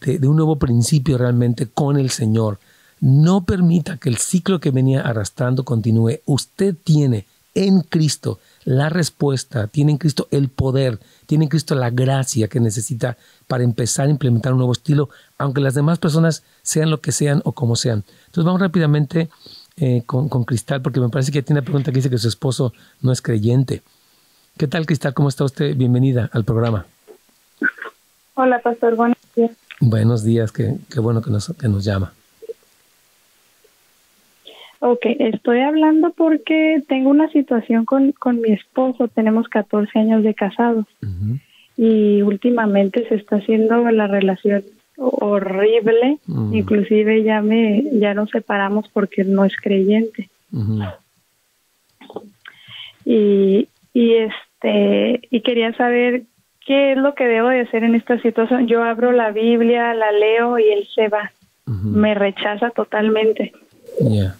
de, un nuevo principio realmente con el Señor. No permita que el ciclo que venía arrastrando continúe. Usted tiene en Cristo la respuesta, tiene en Cristo el poder, tiene en Cristo la gracia que necesita para empezar a implementar un nuevo estilo, aunque las demás personas sean lo que sean o como sean. Entonces vamos rápidamente eh, con, con, Cristal, porque me parece que tiene una pregunta que dice que su esposo no es creyente. ¿Qué tal, Cristal? ¿Cómo está usted? Bienvenida al programa. Hola, pastor. Buenos días. Buenos días, qué, qué bueno que nos, que nos llama. Ok, estoy hablando porque tengo una situación con, con mi esposo, tenemos 14 años de casados. Y últimamente se está haciendo la relación horrible, inclusive ya me ya nos separamos porque no es creyente. Y y este y quería saber ¿qué es lo que debo de hacer en esta situación? Yo abro la Biblia, la leo y él se va. Me rechaza totalmente. Ya.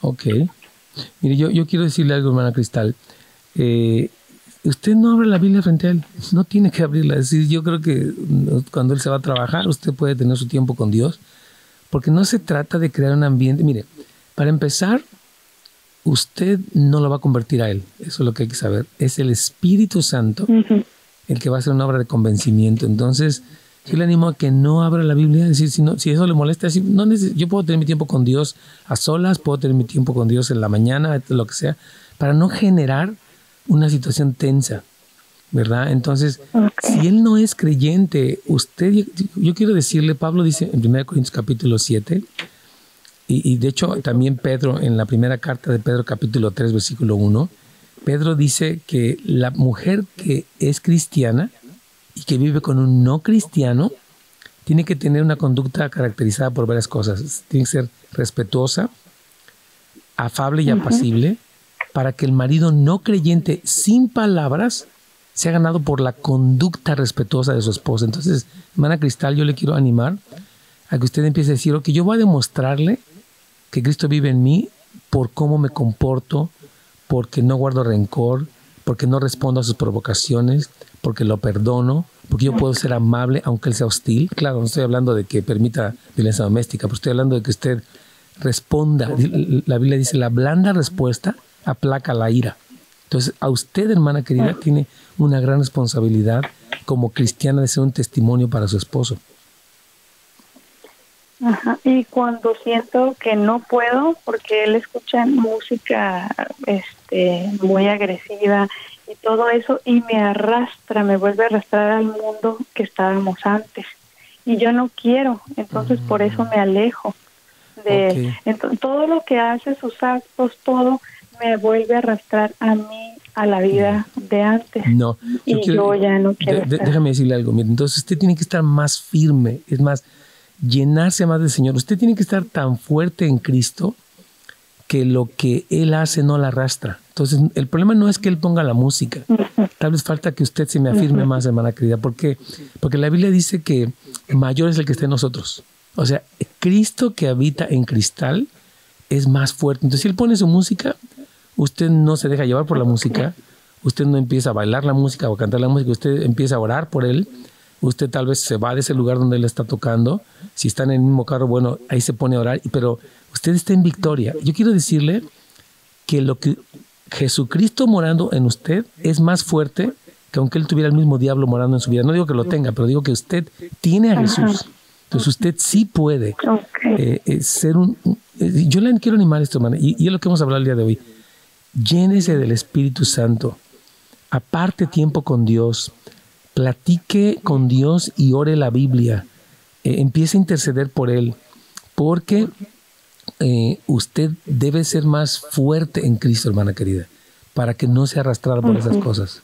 Ok. Mire, yo, yo quiero decirle algo, hermana Cristal. Eh, usted no abre la Biblia frente a él. No tiene que abrirla. Es decir, yo creo que cuando él se va a trabajar, usted puede tener su tiempo con Dios. Porque no se trata de crear un ambiente. Mire, para empezar, usted no lo va a convertir a él. Eso es lo que hay que saber. Es el Espíritu Santo el que va a hacer una obra de convencimiento. Entonces, yo le animo a que no abra la Biblia, decir, si, no, si eso le molesta, decir, no yo puedo tener mi tiempo con Dios a solas, puedo tener mi tiempo con Dios en la mañana, lo que sea, para no generar una situación tensa, ¿verdad? Entonces, si él no es creyente, usted, yo, quiero decirle, Pablo dice en 1 Corintios capítulo 7, y, y, de hecho también Pedro, en la primera carta de Pedro capítulo 3, versículo 1, Pedro dice que la mujer que es cristiana, y que vive con un no cristiano tiene que tener una conducta caracterizada por varias cosas. Tiene que ser respetuosa, afable y apacible, para que el marido no creyente, sin palabras, sea ganado por la conducta respetuosa de su esposa. Entonces, hermana Cristal, yo le quiero animar a que usted empiece a decir, ok, yo voy a demostrarle que Cristo vive en mí por cómo me comporto, porque no guardo rencor, porque no respondo a sus provocaciones, porque lo perdono, porque yo puedo ser amable aunque él sea hostil. Claro, no estoy hablando de que permita violencia doméstica, pero estoy hablando de que usted responda. La Biblia dice, la blanda respuesta aplaca la ira. Entonces, a usted, hermana querida, tiene una gran responsabilidad como cristiana de ser un testimonio para su esposo. Ajá. Y cuando siento que no puedo, porque él escucha música este, muy agresiva y todo eso y me arrastra, me vuelve a arrastrar al mundo que estábamos antes. Y yo no quiero, entonces por eso me alejo. De, entonces, todo lo que hace, sus actos, todo me vuelve a arrastrar a mí a la vida de antes. No, y yo ya no quiero. déjame decirle algo. Entonces usted tiene que estar más firme, es más, llenarse más del Señor. Usted tiene que estar tan fuerte en Cristo que lo que Él hace no la arrastra. Entonces, el problema no es que Él ponga la música. Tal vez falta que usted se me afirme más, hermana querida. ¿Por qué? Porque la Biblia dice que mayor es el que está en nosotros. O sea, Cristo que habita en cristal es más fuerte. Entonces, si Él pone su música, usted no se deja llevar por la música, usted no empieza a bailar la música o cantar la música, usted empieza a orar por Él, usted tal vez se va de ese lugar donde Él está tocando. Si está en el mismo carro, bueno, ahí se pone a orar, pero usted está en victoria. Yo quiero decirle que lo que Jesucristo morando en usted es más fuerte que aunque él tuviera el mismo diablo morando en su vida. No digo que lo tenga, pero digo que usted tiene a Jesús. Entonces usted sí puede eh, eh, ser un... Eh, yo le quiero animar esto, hermano, y, y, es lo que vamos a hablar el día de hoy. Llénese del Espíritu Santo. Aparte tiempo con Dios. Platique con Dios y ore la Biblia. empiece a interceder por Él. Porque eh, usted debe ser más fuerte en Cristo, hermana querida, para que no sea arrastrada por esas cosas.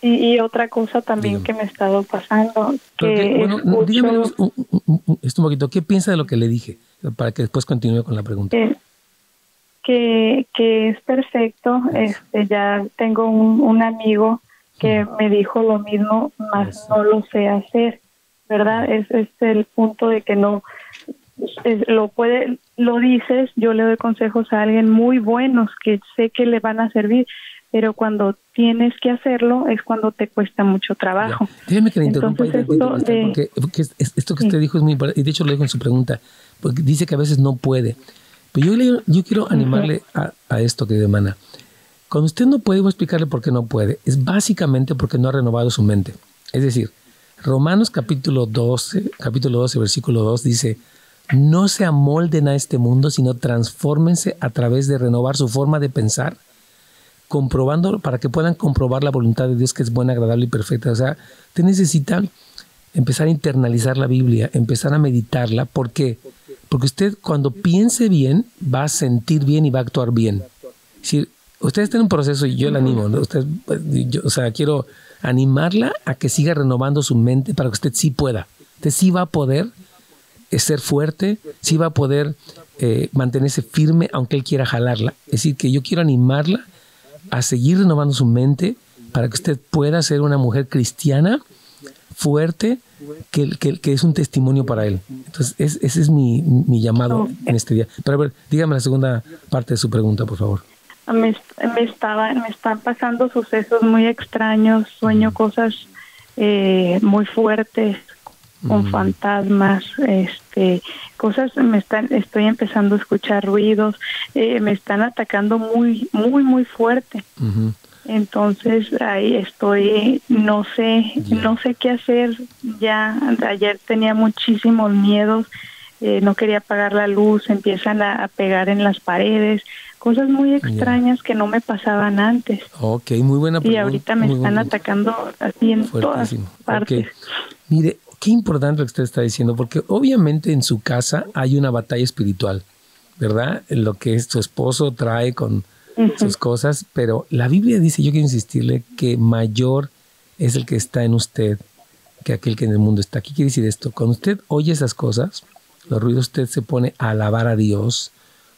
Y, otra cosa también que me ha estado pasando. Que bueno, dígame un, un, poquito, ¿qué piensa de lo que le dije? Para que después continúe con la pregunta. que, que es perfecto. Este, ya tengo un, amigo que me dijo lo mismo, más no lo sé hacer, ¿verdad? Es, es el punto de que no lo puede, lo dices, yo le doy consejos a alguien muy buenos que sé que le van a servir, pero cuando tienes que hacerlo es cuando te cuesta mucho trabajo. Déjeme que le interrumpa esto, porque, esto que usted dijo es muy importante, y de hecho lo dijo en su pregunta, porque dice que a veces no puede. Pero yo, yo quiero animarle a, a, esto, querida hermana. Cuando usted no puede, voy a explicarle por qué no puede. Es básicamente porque no ha renovado su mente. Es decir, Romanos capítulo 12, capítulo 12, versículo 2 dice, no se amolden a este mundo, sino transfórmense a través de renovar su forma de pensar, comprobando para que puedan comprobar la voluntad de Dios que es buena, agradable y perfecta. O sea, te necesita empezar a internalizar la Biblia, empezar a meditarla. ¿Por qué? Porque usted cuando piense bien va a sentir bien y va a actuar bien. Si usted está en un proceso y yo le animo, usted, o sea, quiero animarla a que siga renovando su mente para que usted sí pueda. Usted sí va a poder es ser fuerte, sí va a poder eh, mantenerse firme aunque él quiera jalarla. Es decir, que yo quiero animarla a seguir renovando su mente para que usted pueda ser una mujer cristiana fuerte que, que, es un testimonio para él. Entonces, ese es mi, llamado en este día. Pero a ver, dígame la segunda parte de su pregunta, por favor. Me, estaba, me están pasando sucesos muy extraños, sueño cosas eh, muy fuertes con fantasmas, este, cosas me están, estoy empezando a escuchar ruidos, eh, me están atacando muy, muy, muy fuerte. Entonces ahí estoy, no sé, no sé qué hacer. Ya ayer tenía muchísimos miedos, eh, no quería apagar la luz, empiezan a, pegar en las paredes, cosas muy extrañas que no me pasaban antes. Ok, muy buena pregunta. Y ahorita me están atacando así en todas partes. Mire, qué importante lo que usted está diciendo, porque obviamente en su casa hay una batalla espiritual, ¿verdad? Lo que su esposo trae con sus cosas, pero la Biblia dice, yo quiero insistirle, que mayor es el que está en usted que aquel que en el mundo está. ¿Qué quiere decir esto? Cuando usted oye esas cosas, los ruidos, usted se pone a alabar a Dios,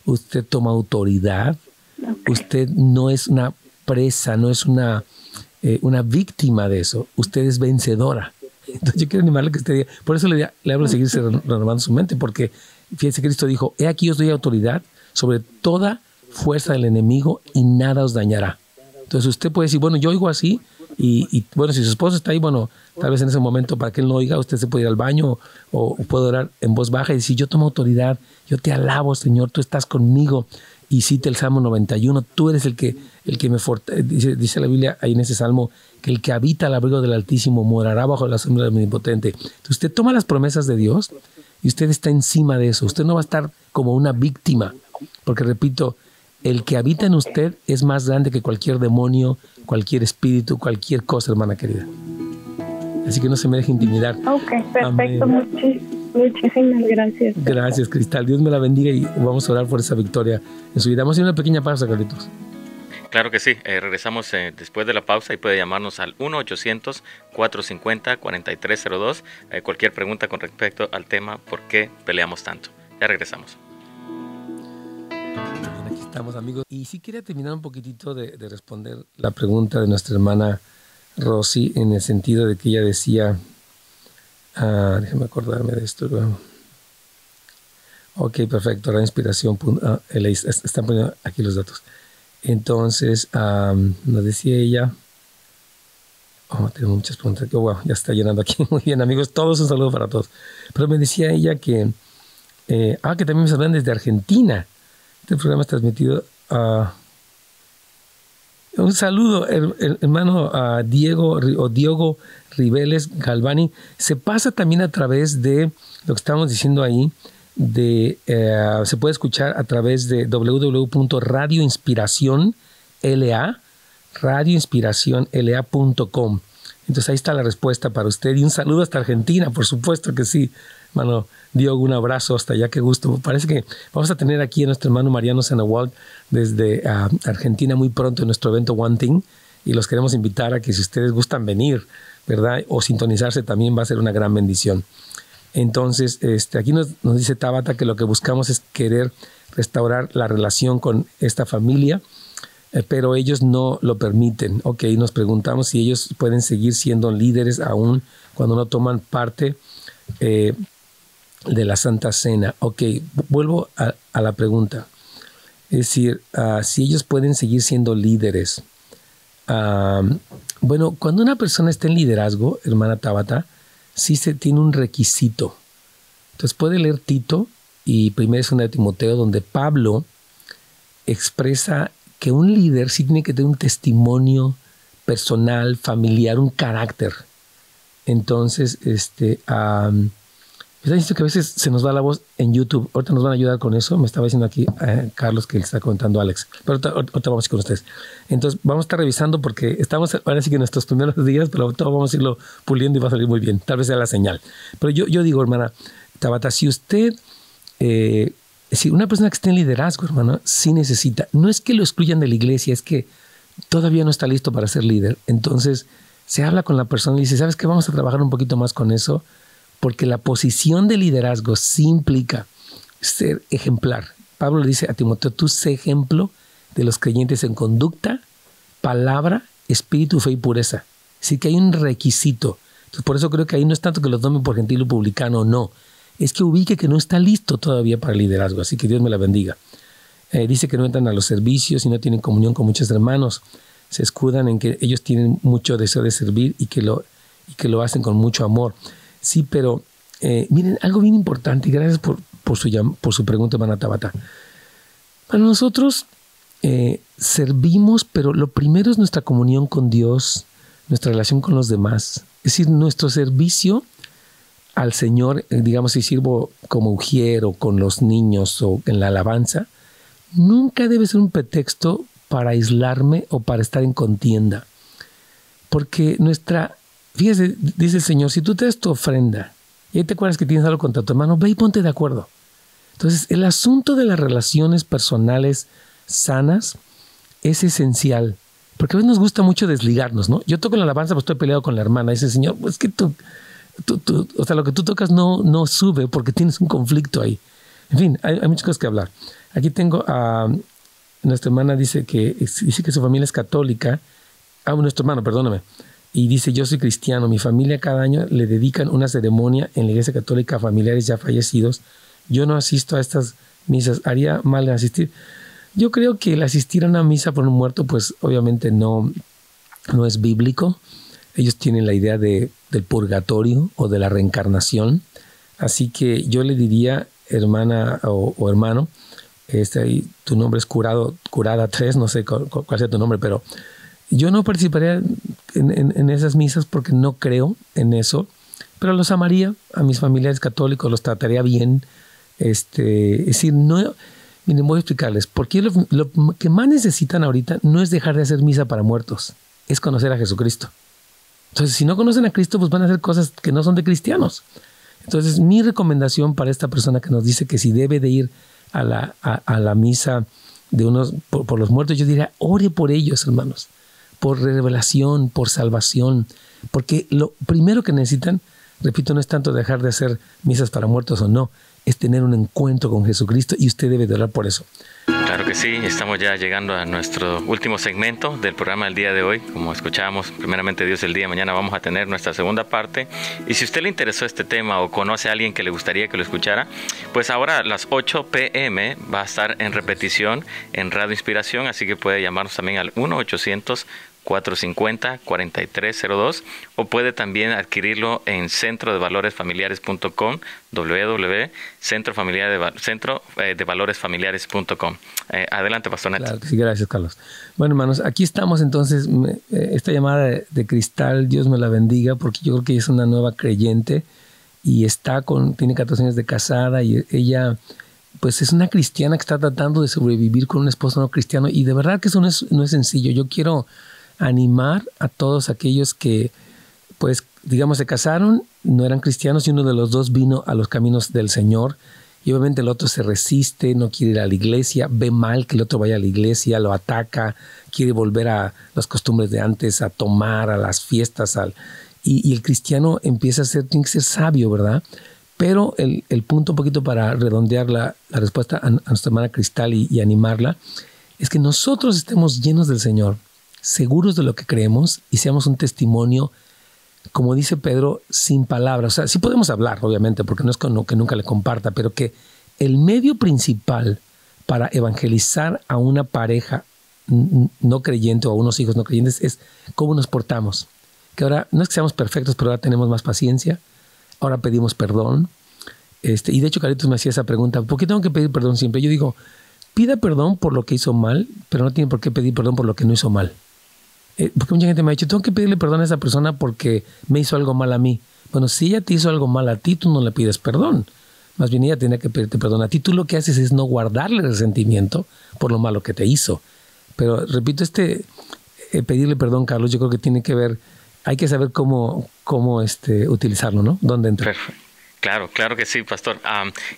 usted toma autoridad, usted no es una presa, no es una, eh, una víctima de eso, usted es vencedora. Entonces yo quiero animarle que usted diga, por eso le, le hablo de seguirse renovando su mente, porque fíjese, Cristo dijo, he aquí os doy autoridad sobre toda fuerza del enemigo y nada os dañará. Entonces usted puede decir, bueno, yo oigo así y, bueno, si su esposo está ahí, bueno, tal vez en ese momento para que él no oiga, usted se puede ir al baño o, puede orar en voz baja y decir, yo tomo autoridad, yo te alabo, Señor, tú estás conmigo. Y cita el Salmo 91, tú eres el que, el que me fortalece, dice, dice la Biblia ahí en ese Salmo, que el que habita al abrigo del Altísimo morará bajo la sombra del Omnipotente. Usted toma las promesas de Dios y usted está encima de eso. Usted no va a estar como una víctima, porque repito, el que habita en usted es más grande que cualquier demonio, cualquier espíritu, cualquier cosa, hermana querida. Así que no se me deje intimidar. Ok, perfecto. muchísimas gracias. Gracias, Cristal. Dios me la bendiga y vamos a orar por esa victoria en su vida. Vamos a hacer una pequeña pausa, Carlitos. Claro que sí, eh, regresamos eh, después de la pausa y puede llamarnos al 1-800-450-4302. Eh, cualquier pregunta con respecto al tema ¿por qué peleamos tanto? Ya regresamos estamos, amigos. Y sí quería terminar un poquitito de, responder la pregunta de nuestra hermana Rosy en el sentido de que ella decía, ah, déjame acordarme de esto. Ok, perfecto, la inspiración, ah, están poniendo aquí los datos. Entonces, nos decía ella, oh, tengo muchas preguntas, wow, ya está llenando aquí. Muy bien, amigos, todos un saludo para todos. Pero me decía ella que, eh, ah, que también me saludan desde Argentina. Este programa es transmitido a... Un saludo, hermano a Diego o Diego Riveles Galvani. Se pasa también a través de lo que estamos diciendo ahí, eh, se puede escuchar a través de www.radioinspiracionla, radioinspiracionla.com. Entonces ahí está la respuesta para usted. Y un saludo hasta Argentina, por supuesto que sí, hermano Diego, un abrazo hasta allá, qué gusto. Parece que vamos a tener aquí a nuestro hermano Mariano Senawald desde ah, Argentina muy pronto en nuestro evento One Thing y los queremos invitar a que si ustedes gustan venir, ¿verdad? O sintonizarse también va a ser una gran bendición. Entonces, este, aquí nos, dice Tabata que lo que buscamos es querer restaurar la relación con esta familia, eh, pero ellos no lo permiten. Ok, nos preguntamos si ellos pueden seguir siendo líderes aún cuando no toman parte. Eh, de la Santa Cena. Ok, vuelvo a, la pregunta. Es decir, ah, si ellos pueden seguir siendo líderes. bueno, cuando una persona está en liderazgo, hermana Tabata, sí se tiene un requisito. Entonces puede leer Tito y primero es una de Timoteo, donde Pablo expresa que un líder sí tiene que tener un testimonio personal, familiar, un carácter. Entonces, este, está que a veces se nos va la voz en YouTube. Ahorita nos van a ayudar con eso. Me estaba diciendo aquí eh, Carlos que le está contando Alex. Pero ahorita, vamos con ustedes. Entonces, vamos a estar revisando porque estamos ahora sí que en nuestros primeros días, pero todo vamos a irlo puliendo y va a salir muy bien. Tal vez sea la señal. Pero yo, yo digo, hermana Tabata, si usted, eh, si una persona que esté en liderazgo, hermano, sí necesita, no es que lo excluyan de la iglesia, es que todavía no está listo para ser líder. Entonces, se habla con la persona y dice, ¿sabes qué? Vamos a trabajar un poquito más con eso porque la posición de liderazgo sí implica ser ejemplar. Pablo dice a Timoteo, tú sé ejemplo de los creyentes en conducta, palabra, espíritu, fe y pureza. Así que hay un requisito. Por eso creo que ahí no es tanto que lo tomen por gentil o publicano o no. Es que ubique que no está listo todavía para el liderazgo. Así que Dios me la bendiga. Eh, dice que no entran a los servicios y no tienen comunión con muchos hermanos. Se escudan en que ellos tienen mucho deseo de servir y que lo hacen con mucho amor. Sí, pero eh, miren, algo bien importante, y gracias por, por, su, por su pregunta, hermana Tabata. Para nosotros eh, servimos, pero lo primero es nuestra comunión con Dios, nuestra relación con los demás. Es decir, nuestro servicio al Señor, eh, digamos, si sirvo como ujiero con los niños o en la alabanza, nunca debe ser un pretexto para aislarme o para estar en contienda. Porque nuestra, fíjese, dice el Señor, si tú te das tu ofrenda y ahí te acuerdas que tienes algo contra tu hermano, ve y ponte de acuerdo. Entonces, el asunto de las relaciones personales sanas es esencial. Porque a veces nos gusta mucho desligarnos, ¿no? Yo toco la alabanza, pues estoy peleado con la hermana. Dice, Señor, pues que tú, tú, o sea, lo que tú tocas no, no sube porque tienes un conflicto ahí. En fin, hay, hay muchas cosas que hablar. Aquí tengo a nuestra hermana, dice que, dice que su familia es católica. Ah, nuestro hermano, perdóname. Y dice, yo soy cristiano, mi familia cada año le dedican una ceremonia en la iglesia católica a familiares ya fallecidos. Yo no asisto a estas misas, haría mal en asistir. Yo creo que el asistir a una misa por un muerto, pues obviamente no, no es bíblico. Ellos tienen la idea de, del purgatorio o de la reencarnación. Así que yo le diría, hermana o, hermano, este, tu nombre es curado, curada 3, no sé cuál, sea tu nombre, pero yo no participaría en, esas misas porque no creo en eso, pero los amaría a mis familiares católicos, los trataría bien. Este, es decir, no, miren, voy a explicarles, porque lo, lo que más necesitan ahorita no es dejar de hacer misa para muertos, es conocer a Jesucristo. Entonces, si no conocen a Cristo, pues van a hacer cosas que no son de cristianos. Entonces, mi recomendación para esta persona que nos dice que si debe de ir a la, misa de unos por, los muertos, yo diría, ore por ellos, hermanos, por revelación, por salvación, porque lo primero que necesitan, repito, no es tanto dejar de hacer misas para muertos o no, es tener un encuentro con Jesucristo y usted debe de orar por eso. Claro que sí, estamos ya llegando a nuestro último segmento del programa del día de hoy. Como escuchábamos, primeramente Dios el día de mañana vamos a tener nuestra segunda parte. Y si usted le interesó este tema o conoce a alguien que le gustaría que lo escuchara, pues ahora a las 8 pm va a estar en repetición en Radio Inspiración, así que puede llamarnos también al 1 800 450-4302 o puede también adquirirlo en centro de eh, adelante pastor Neto. sí, gracias Carlos bueno hermanos aquí estamos entonces eh, esta llamada de, cristal Dios me la bendiga porque yo creo que ella es una nueva creyente y está con tiene 14 años de casada y ella pues es una cristiana que está tratando de sobrevivir con un esposo no cristiano y de verdad que eso no es, no es sencillo yo quiero animar a todos aquellos que, pues, digamos, se casaron, no eran cristianos y uno de los dos vino a los caminos del Señor. Y obviamente el otro se resiste, no quiere ir a la iglesia, ve mal que el otro vaya a la iglesia, lo ataca, quiere volver a las costumbres de antes, a tomar, a las fiestas. Al, y, el cristiano empieza a ser, tiene que ser sabio, ¿verdad? Pero el, punto un poquito para redondear la, respuesta a, nuestra hermana Cristal y animarla, es que nosotros estemos llenos del Señor, seguros de lo que creemos y seamos un testimonio, como dice Pedro, sin palabras. O sea, sí podemos hablar, obviamente, porque no es que nunca le comparta, pero que el medio principal para evangelizar a una pareja no creyente o a unos hijos no creyentes es cómo nos portamos. Que ahora no es que seamos perfectos, pero ahora tenemos más paciencia, ahora pedimos perdón. Este, y de hecho, Caritos me hacía esa pregunta, ¿por qué tengo que pedir perdón siempre? Yo digo, pida perdón por lo que hizo mal, pero no tiene por qué pedir perdón por lo que no hizo mal. Eh, porque mucha gente me ha dicho, tengo que pedirle perdón a esa persona porque me hizo algo mal a mí. Bueno, si ella te hizo algo mal a ti, tú no le pides perdón. Más bien ella tiene que pedirte perdón a ti. Tú lo que haces es no guardarle resentimiento por lo malo que te hizo. Pero repito, este eh, pedirle perdón, Carlos, yo creo que tiene que ver, hay que saber cómo, cómo este, utilizarlo, ¿no? ¿Dónde entra? Claro, claro que sí, pastor.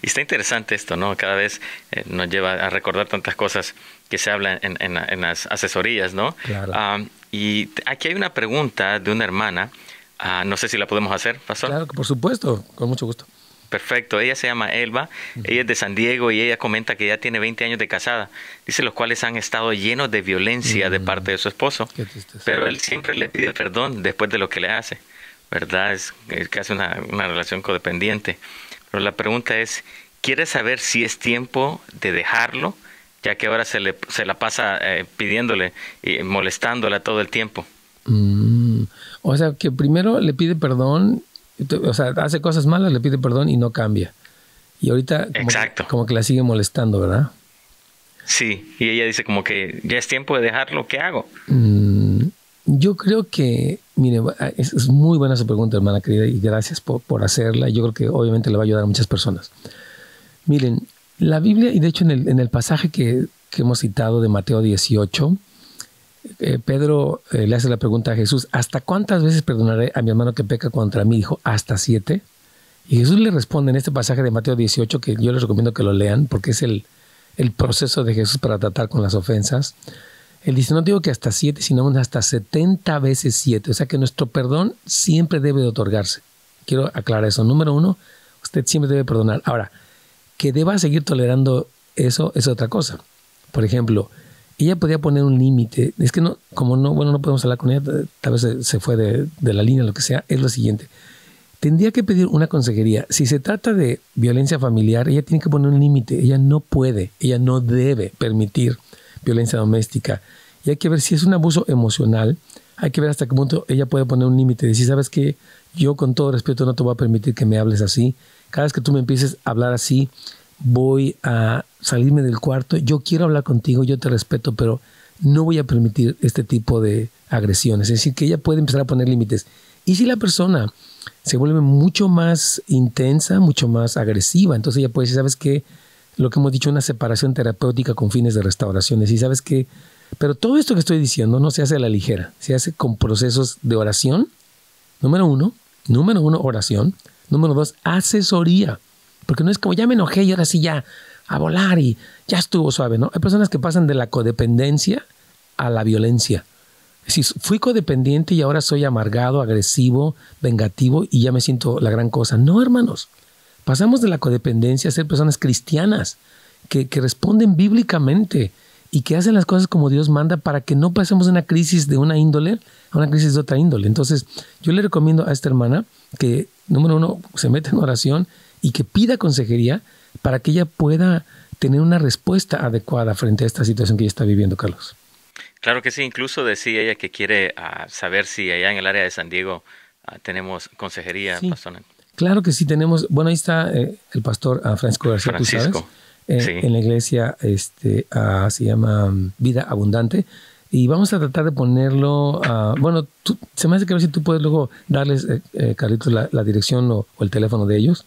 y está interesante esto, ¿no? Cada vez eh, nos lleva a recordar tantas cosas que se hablan en, las asesorías, ¿no? Claro. y aquí hay una pregunta de una hermana. Ah, no sé si la podemos hacer, pastor. Claro, por supuesto, con mucho gusto. Perfecto, ella se llama Elba, ella es de San Diego y ella comenta que ya tiene 20 años de casada. Dice los cuales han estado llenos de violencia de mm. parte de su esposo, pero él siempre le pide perdón después de lo que le hace. ¿Verdad? Es, casi una, una relación codependiente. Pero la pregunta es, ¿quiere saber si es tiempo de dejarlo? Ya que ahora se, le, se la pasa eh, pidiéndole y molestándola todo el tiempo. Mm, o sea, que primero le pide perdón O sea, hace cosas malas, le pide perdón y no cambia. Y ahorita como, Exacto. Que, como que la sigue molestando, ¿verdad? Sí, y ella dice como que ya es tiempo de dejarlo, ¿qué hago? Mm, yo creo que, mire, es, muy buena su pregunta, hermana querida, y gracias por, por hacerla. Yo creo que obviamente le va a ayudar a muchas personas. Miren, la Biblia, y de hecho en el, en el pasaje que, que hemos citado de Mateo 18, eh, Pedro eh, le hace la pregunta a Jesús, ¿hasta cuántas veces perdonaré a mi hermano que peca contra mí? Dijo, hasta siete. Y Jesús le responde en este pasaje de Mateo 18, que yo les recomiendo que lo lean, porque es el, el proceso de Jesús para tratar con las ofensas. Él dice, no digo que hasta siete, sino hasta 70 veces siete. O sea que nuestro perdón siempre debe de otorgarse. Quiero aclarar eso. Número uno, usted siempre debe perdonar. Ahora, que deba seguir tolerando eso es otra cosa. Por ejemplo, ella podía poner un límite. Es que no, como no, bueno, no podemos hablar con ella, tal vez se, fue de, de, la línea, lo que sea, es lo siguiente. Tendría que pedir una consejería. Si se trata de violencia familiar, ella tiene que poner un límite. Ella no puede, ella no debe permitir violencia doméstica. Y hay que ver si es un abuso emocional, hay que ver hasta qué punto ella puede poner un límite. Decir, sabes que yo con todo respeto no te voy a permitir que me hables así. Cada vez que tú me empieces a hablar así, voy a salirme del cuarto, yo quiero hablar contigo, yo te respeto, pero no voy a permitir este tipo de agresiones. Es decir, que ella puede empezar a poner límites. Y si la persona se vuelve mucho más intensa, mucho más agresiva, entonces ella puede decir, ¿sabes qué? Lo que hemos dicho, una separación terapéutica con fines de restauración. Y sabes qué? Pero todo esto que estoy diciendo no se hace a la ligera, se hace con procesos de oración, número uno, número uno, oración, número dos, asesoría. Porque no es como ya me enojé y ahora sí ya a volar y ya estuvo suave, ¿no? Hay personas que pasan de la codependencia a la violencia. Es decir, fui codependiente y ahora soy amargado, agresivo, vengativo y ya me siento la gran cosa. No, hermanos. Pasamos de la codependencia a ser personas cristianas que, que responden bíblicamente y que hacen las cosas como Dios manda para que no pasemos de una crisis de una índole a una crisis de otra índole. Entonces, yo le recomiendo a esta hermana que, número uno, se meta en oración y que pida consejería para que ella pueda tener una respuesta adecuada frente a esta situación que ella está viviendo, Carlos. Claro que sí, incluso decía ella que quiere ah, saber si allá en el área de San Diego ah, tenemos consejería, pastor. Claro que sí tenemos, bueno, ahí está eh, el pastor ah, Francisco García, tú sabes, eh, en la iglesia este, se llama mm, Vida Abundante, y vamos a tratar de ponerlo, bueno, se me hace que a ver si tú puedes luego darles, eh, Carlitos, la, dirección o, el teléfono de ellos,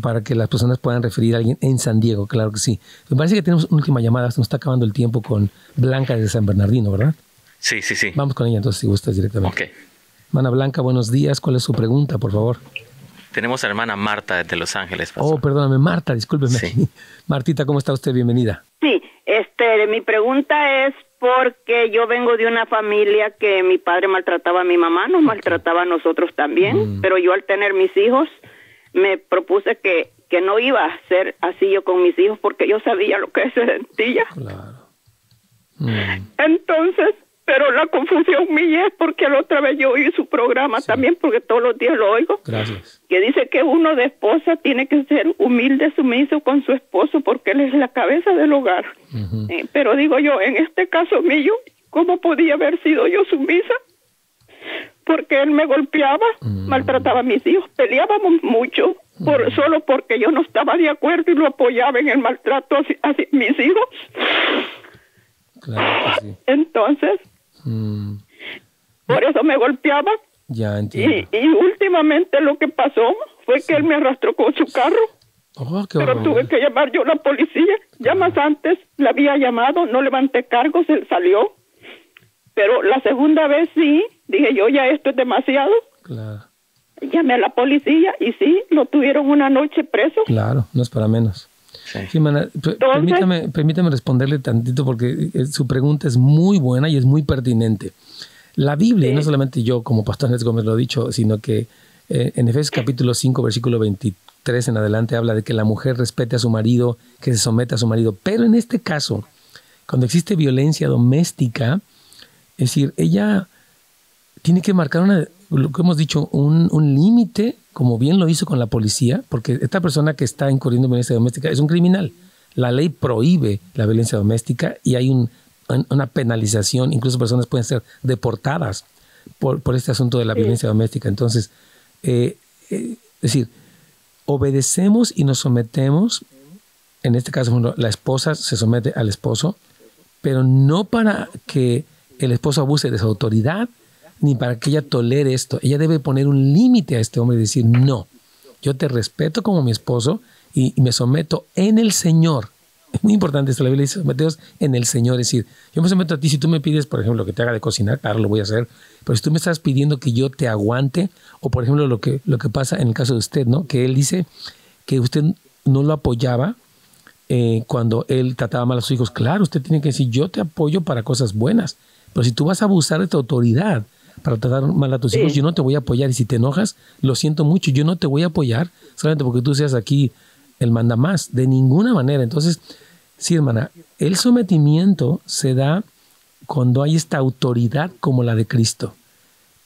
para que las personas puedan referir a alguien en San Diego, claro que sí. Me parece que tenemos una última llamada, se nos está acabando el tiempo con Blanca de San Bernardino, ¿verdad? Sí, sí, sí. Vamos con ella entonces, si gustas directamente. Ok. Hermana Blanca, buenos días. ¿Cuál es su pregunta, por favor? Tenemos a la hermana Marta de Los Ángeles. Oh, perdóname, Marta, discúlpeme. Sí. Martita, ¿cómo está usted? Bienvenida. Sí, este, mi pregunta es porque yo vengo de una familia que mi padre maltrataba a mi mamá, nos maltrataba a nosotros también, mm. pero yo al tener mis hijos, me propuse que, que no iba a ser así yo con mis hijos porque yo sabía lo que se sentía. Claro. Mm. Entonces, pero la confusión mía es porque la otra vez yo oí su programa también, porque todos los días lo oigo. Gracias. Que dice que uno de esposa tiene que ser humilde, sumiso con su esposo, porque él es la cabeza del hogar. Eh, pero digo yo, en este caso mío, ¿cómo podía haber sido yo sumisa? porque él me golpeaba, mm. maltrataba a mis hijos, peleábamos mucho, por, mm. solo porque yo no estaba de acuerdo y lo apoyaba en el maltrato hacia, mis hijos. Entonces, mm. por eso me golpeaba. Ya Y, últimamente lo que pasó fue que él me arrastró con su carro. Oh, pero tuve que llamar yo a la policía. Ya más antes la había llamado, no levanté cargos, él salió. Pero la segunda vez sí, dije yo, ya esto es demasiado. Claro. Llamé a la policía y sí, lo tuvieron una noche preso. Claro, no es para menos. Sí. permítame, permítame responderle tantito porque eh, su pregunta es muy buena y es muy pertinente. La Biblia, y no solamente yo como Pastor Nés Gómez lo he dicho, sino que eh, en Efesios capítulo 5, versículo 23 en adelante habla de que la mujer respete a su marido, que se someta a su marido. Pero en este caso, cuando existe violencia doméstica, es decir, ella tiene que marcar una, lo que hemos dicho, un, límite, como bien lo hizo con la policía, porque esta persona que está incurriendo en violencia doméstica es un criminal. La ley prohíbe la violencia doméstica y hay una penalización, incluso personas pueden ser deportadas por, por este asunto de la violencia doméstica. Entonces, eh, eh, es decir, obedecemos y nos sometemos, en este caso la esposa se somete al esposo, pero no para que el esposo abuse de su autoridad, ni para que ella tolere esto. Ella debe poner un límite a este hombre y decir, no, yo te respeto como mi esposo y, me someto en el Señor. Es muy importante esto, la Biblia dice, someteos en el Señor. Es decir, yo me someto a ti, si tú me pides, por ejemplo, que te haga de cocinar, claro, lo voy a hacer, pero si tú me estás pidiendo que yo te aguante, o por ejemplo lo que, lo que pasa en el caso de usted, ¿no? Que él dice que usted no lo apoyaba eh, cuando él trataba mal a sus hijos. Claro, usted tiene que decir, yo te apoyo para cosas buenas, pero si tú vas a abusar de tu autoridad para tratar mal a tus hijos, yo no te voy a apoyar. Y si te enojas, lo siento mucho, yo no te voy a apoyar solamente porque tú seas aquí el manda más, de ninguna manera. Entonces, sí, hermana, el sometimiento se da cuando hay esta autoridad como la de Cristo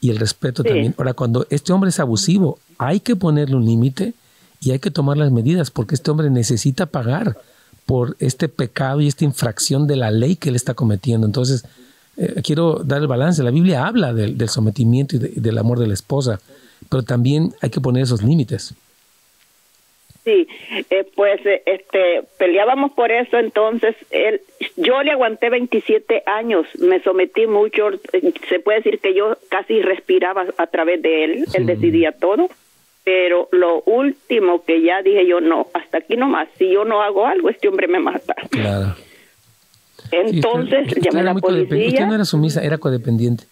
y el respeto también. Ahora, cuando este hombre es abusivo, hay que ponerle un límite y hay que tomar las medidas porque este hombre necesita pagar por este pecado y esta infracción de la ley que él está cometiendo. Entonces, eh, quiero dar el balance. La Biblia habla del, sometimiento y, del amor de la esposa, pero también hay que poner esos límites. Sí, eh, pues eh, este peleábamos por eso, entonces él, yo le aguanté 27 años, me sometí mucho, se puede decir que yo casi respiraba a través de él, él decidía todo, pero lo último que ya dije yo, no, hasta aquí nomás, si yo no hago algo, este hombre me mata. Claro. Entonces llamé a la policía. Usted no era sumisa, era codependiente.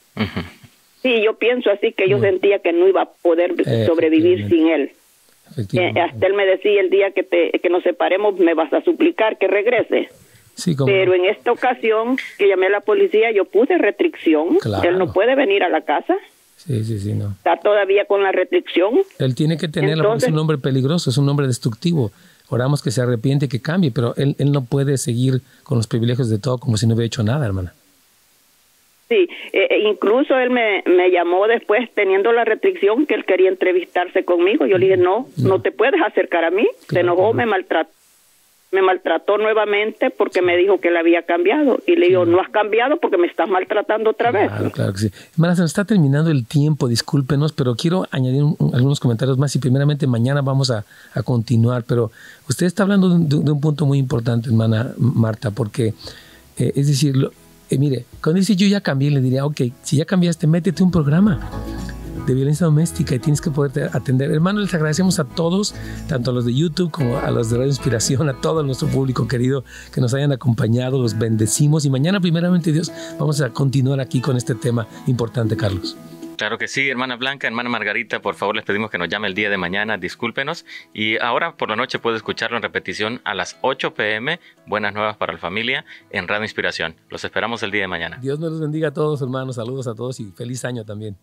Sí, yo pienso así que yo sentía que no iba a poder sobrevivir sin él. Eh, hasta él me decía el día que, te, que nos separemos me vas a suplicar que regrese. Sí, Pero en esta ocasión que llamé a la policía yo puse restricción. Él no puede venir a la casa. Sí, sí, sí, no. Está todavía con la restricción. Él tiene que tener, es un hombre peligroso, es un hombre destructivo. Oramos que se arrepiente, que cambie, pero él, él no puede seguir con los privilegios de todo como si no hubiera hecho nada, hermana. Sí, eh, eh, incluso él me, me, llamó después teniendo la restricción que él quería entrevistarse conmigo. Yo le dije, no, no, te puedes acercar a mí. Se enojó, me maltrató me maltrató nuevamente porque me dijo que le había cambiado. Y le digo, no has cambiado porque me estás maltratando otra vez. Claro, claro que sí. Hermana, se nos está terminando el tiempo, discúlpenos, pero quiero añadir algunos comentarios más y primeramente mañana vamos a, continuar. Pero usted está hablando de, un punto muy importante, hermana Marta, porque eh, es decir, eh, mire, cuando dice yo ya cambié, le diría, ok, si ya cambiaste, métete un programa de violencia doméstica y tienes que poder atender. Hermano, les agradecemos a todos, tanto a los de YouTube como a los de Radio Inspiración, a todo nuestro público querido que nos hayan acompañado, los bendecimos y mañana primeramente Dios vamos a continuar aquí con este tema importante, Carlos. Claro que sí, hermana Blanca, hermana Margarita, por favor les pedimos que nos llame el día de mañana, discúlpenos. Y ahora por la noche puede escucharlo en repetición a las 8 pm, Buenas Nuevas para la Familia, en Radio Inspiración. Los esperamos el día de mañana. Dios nos los bendiga a todos, hermanos, saludos a todos y feliz año también.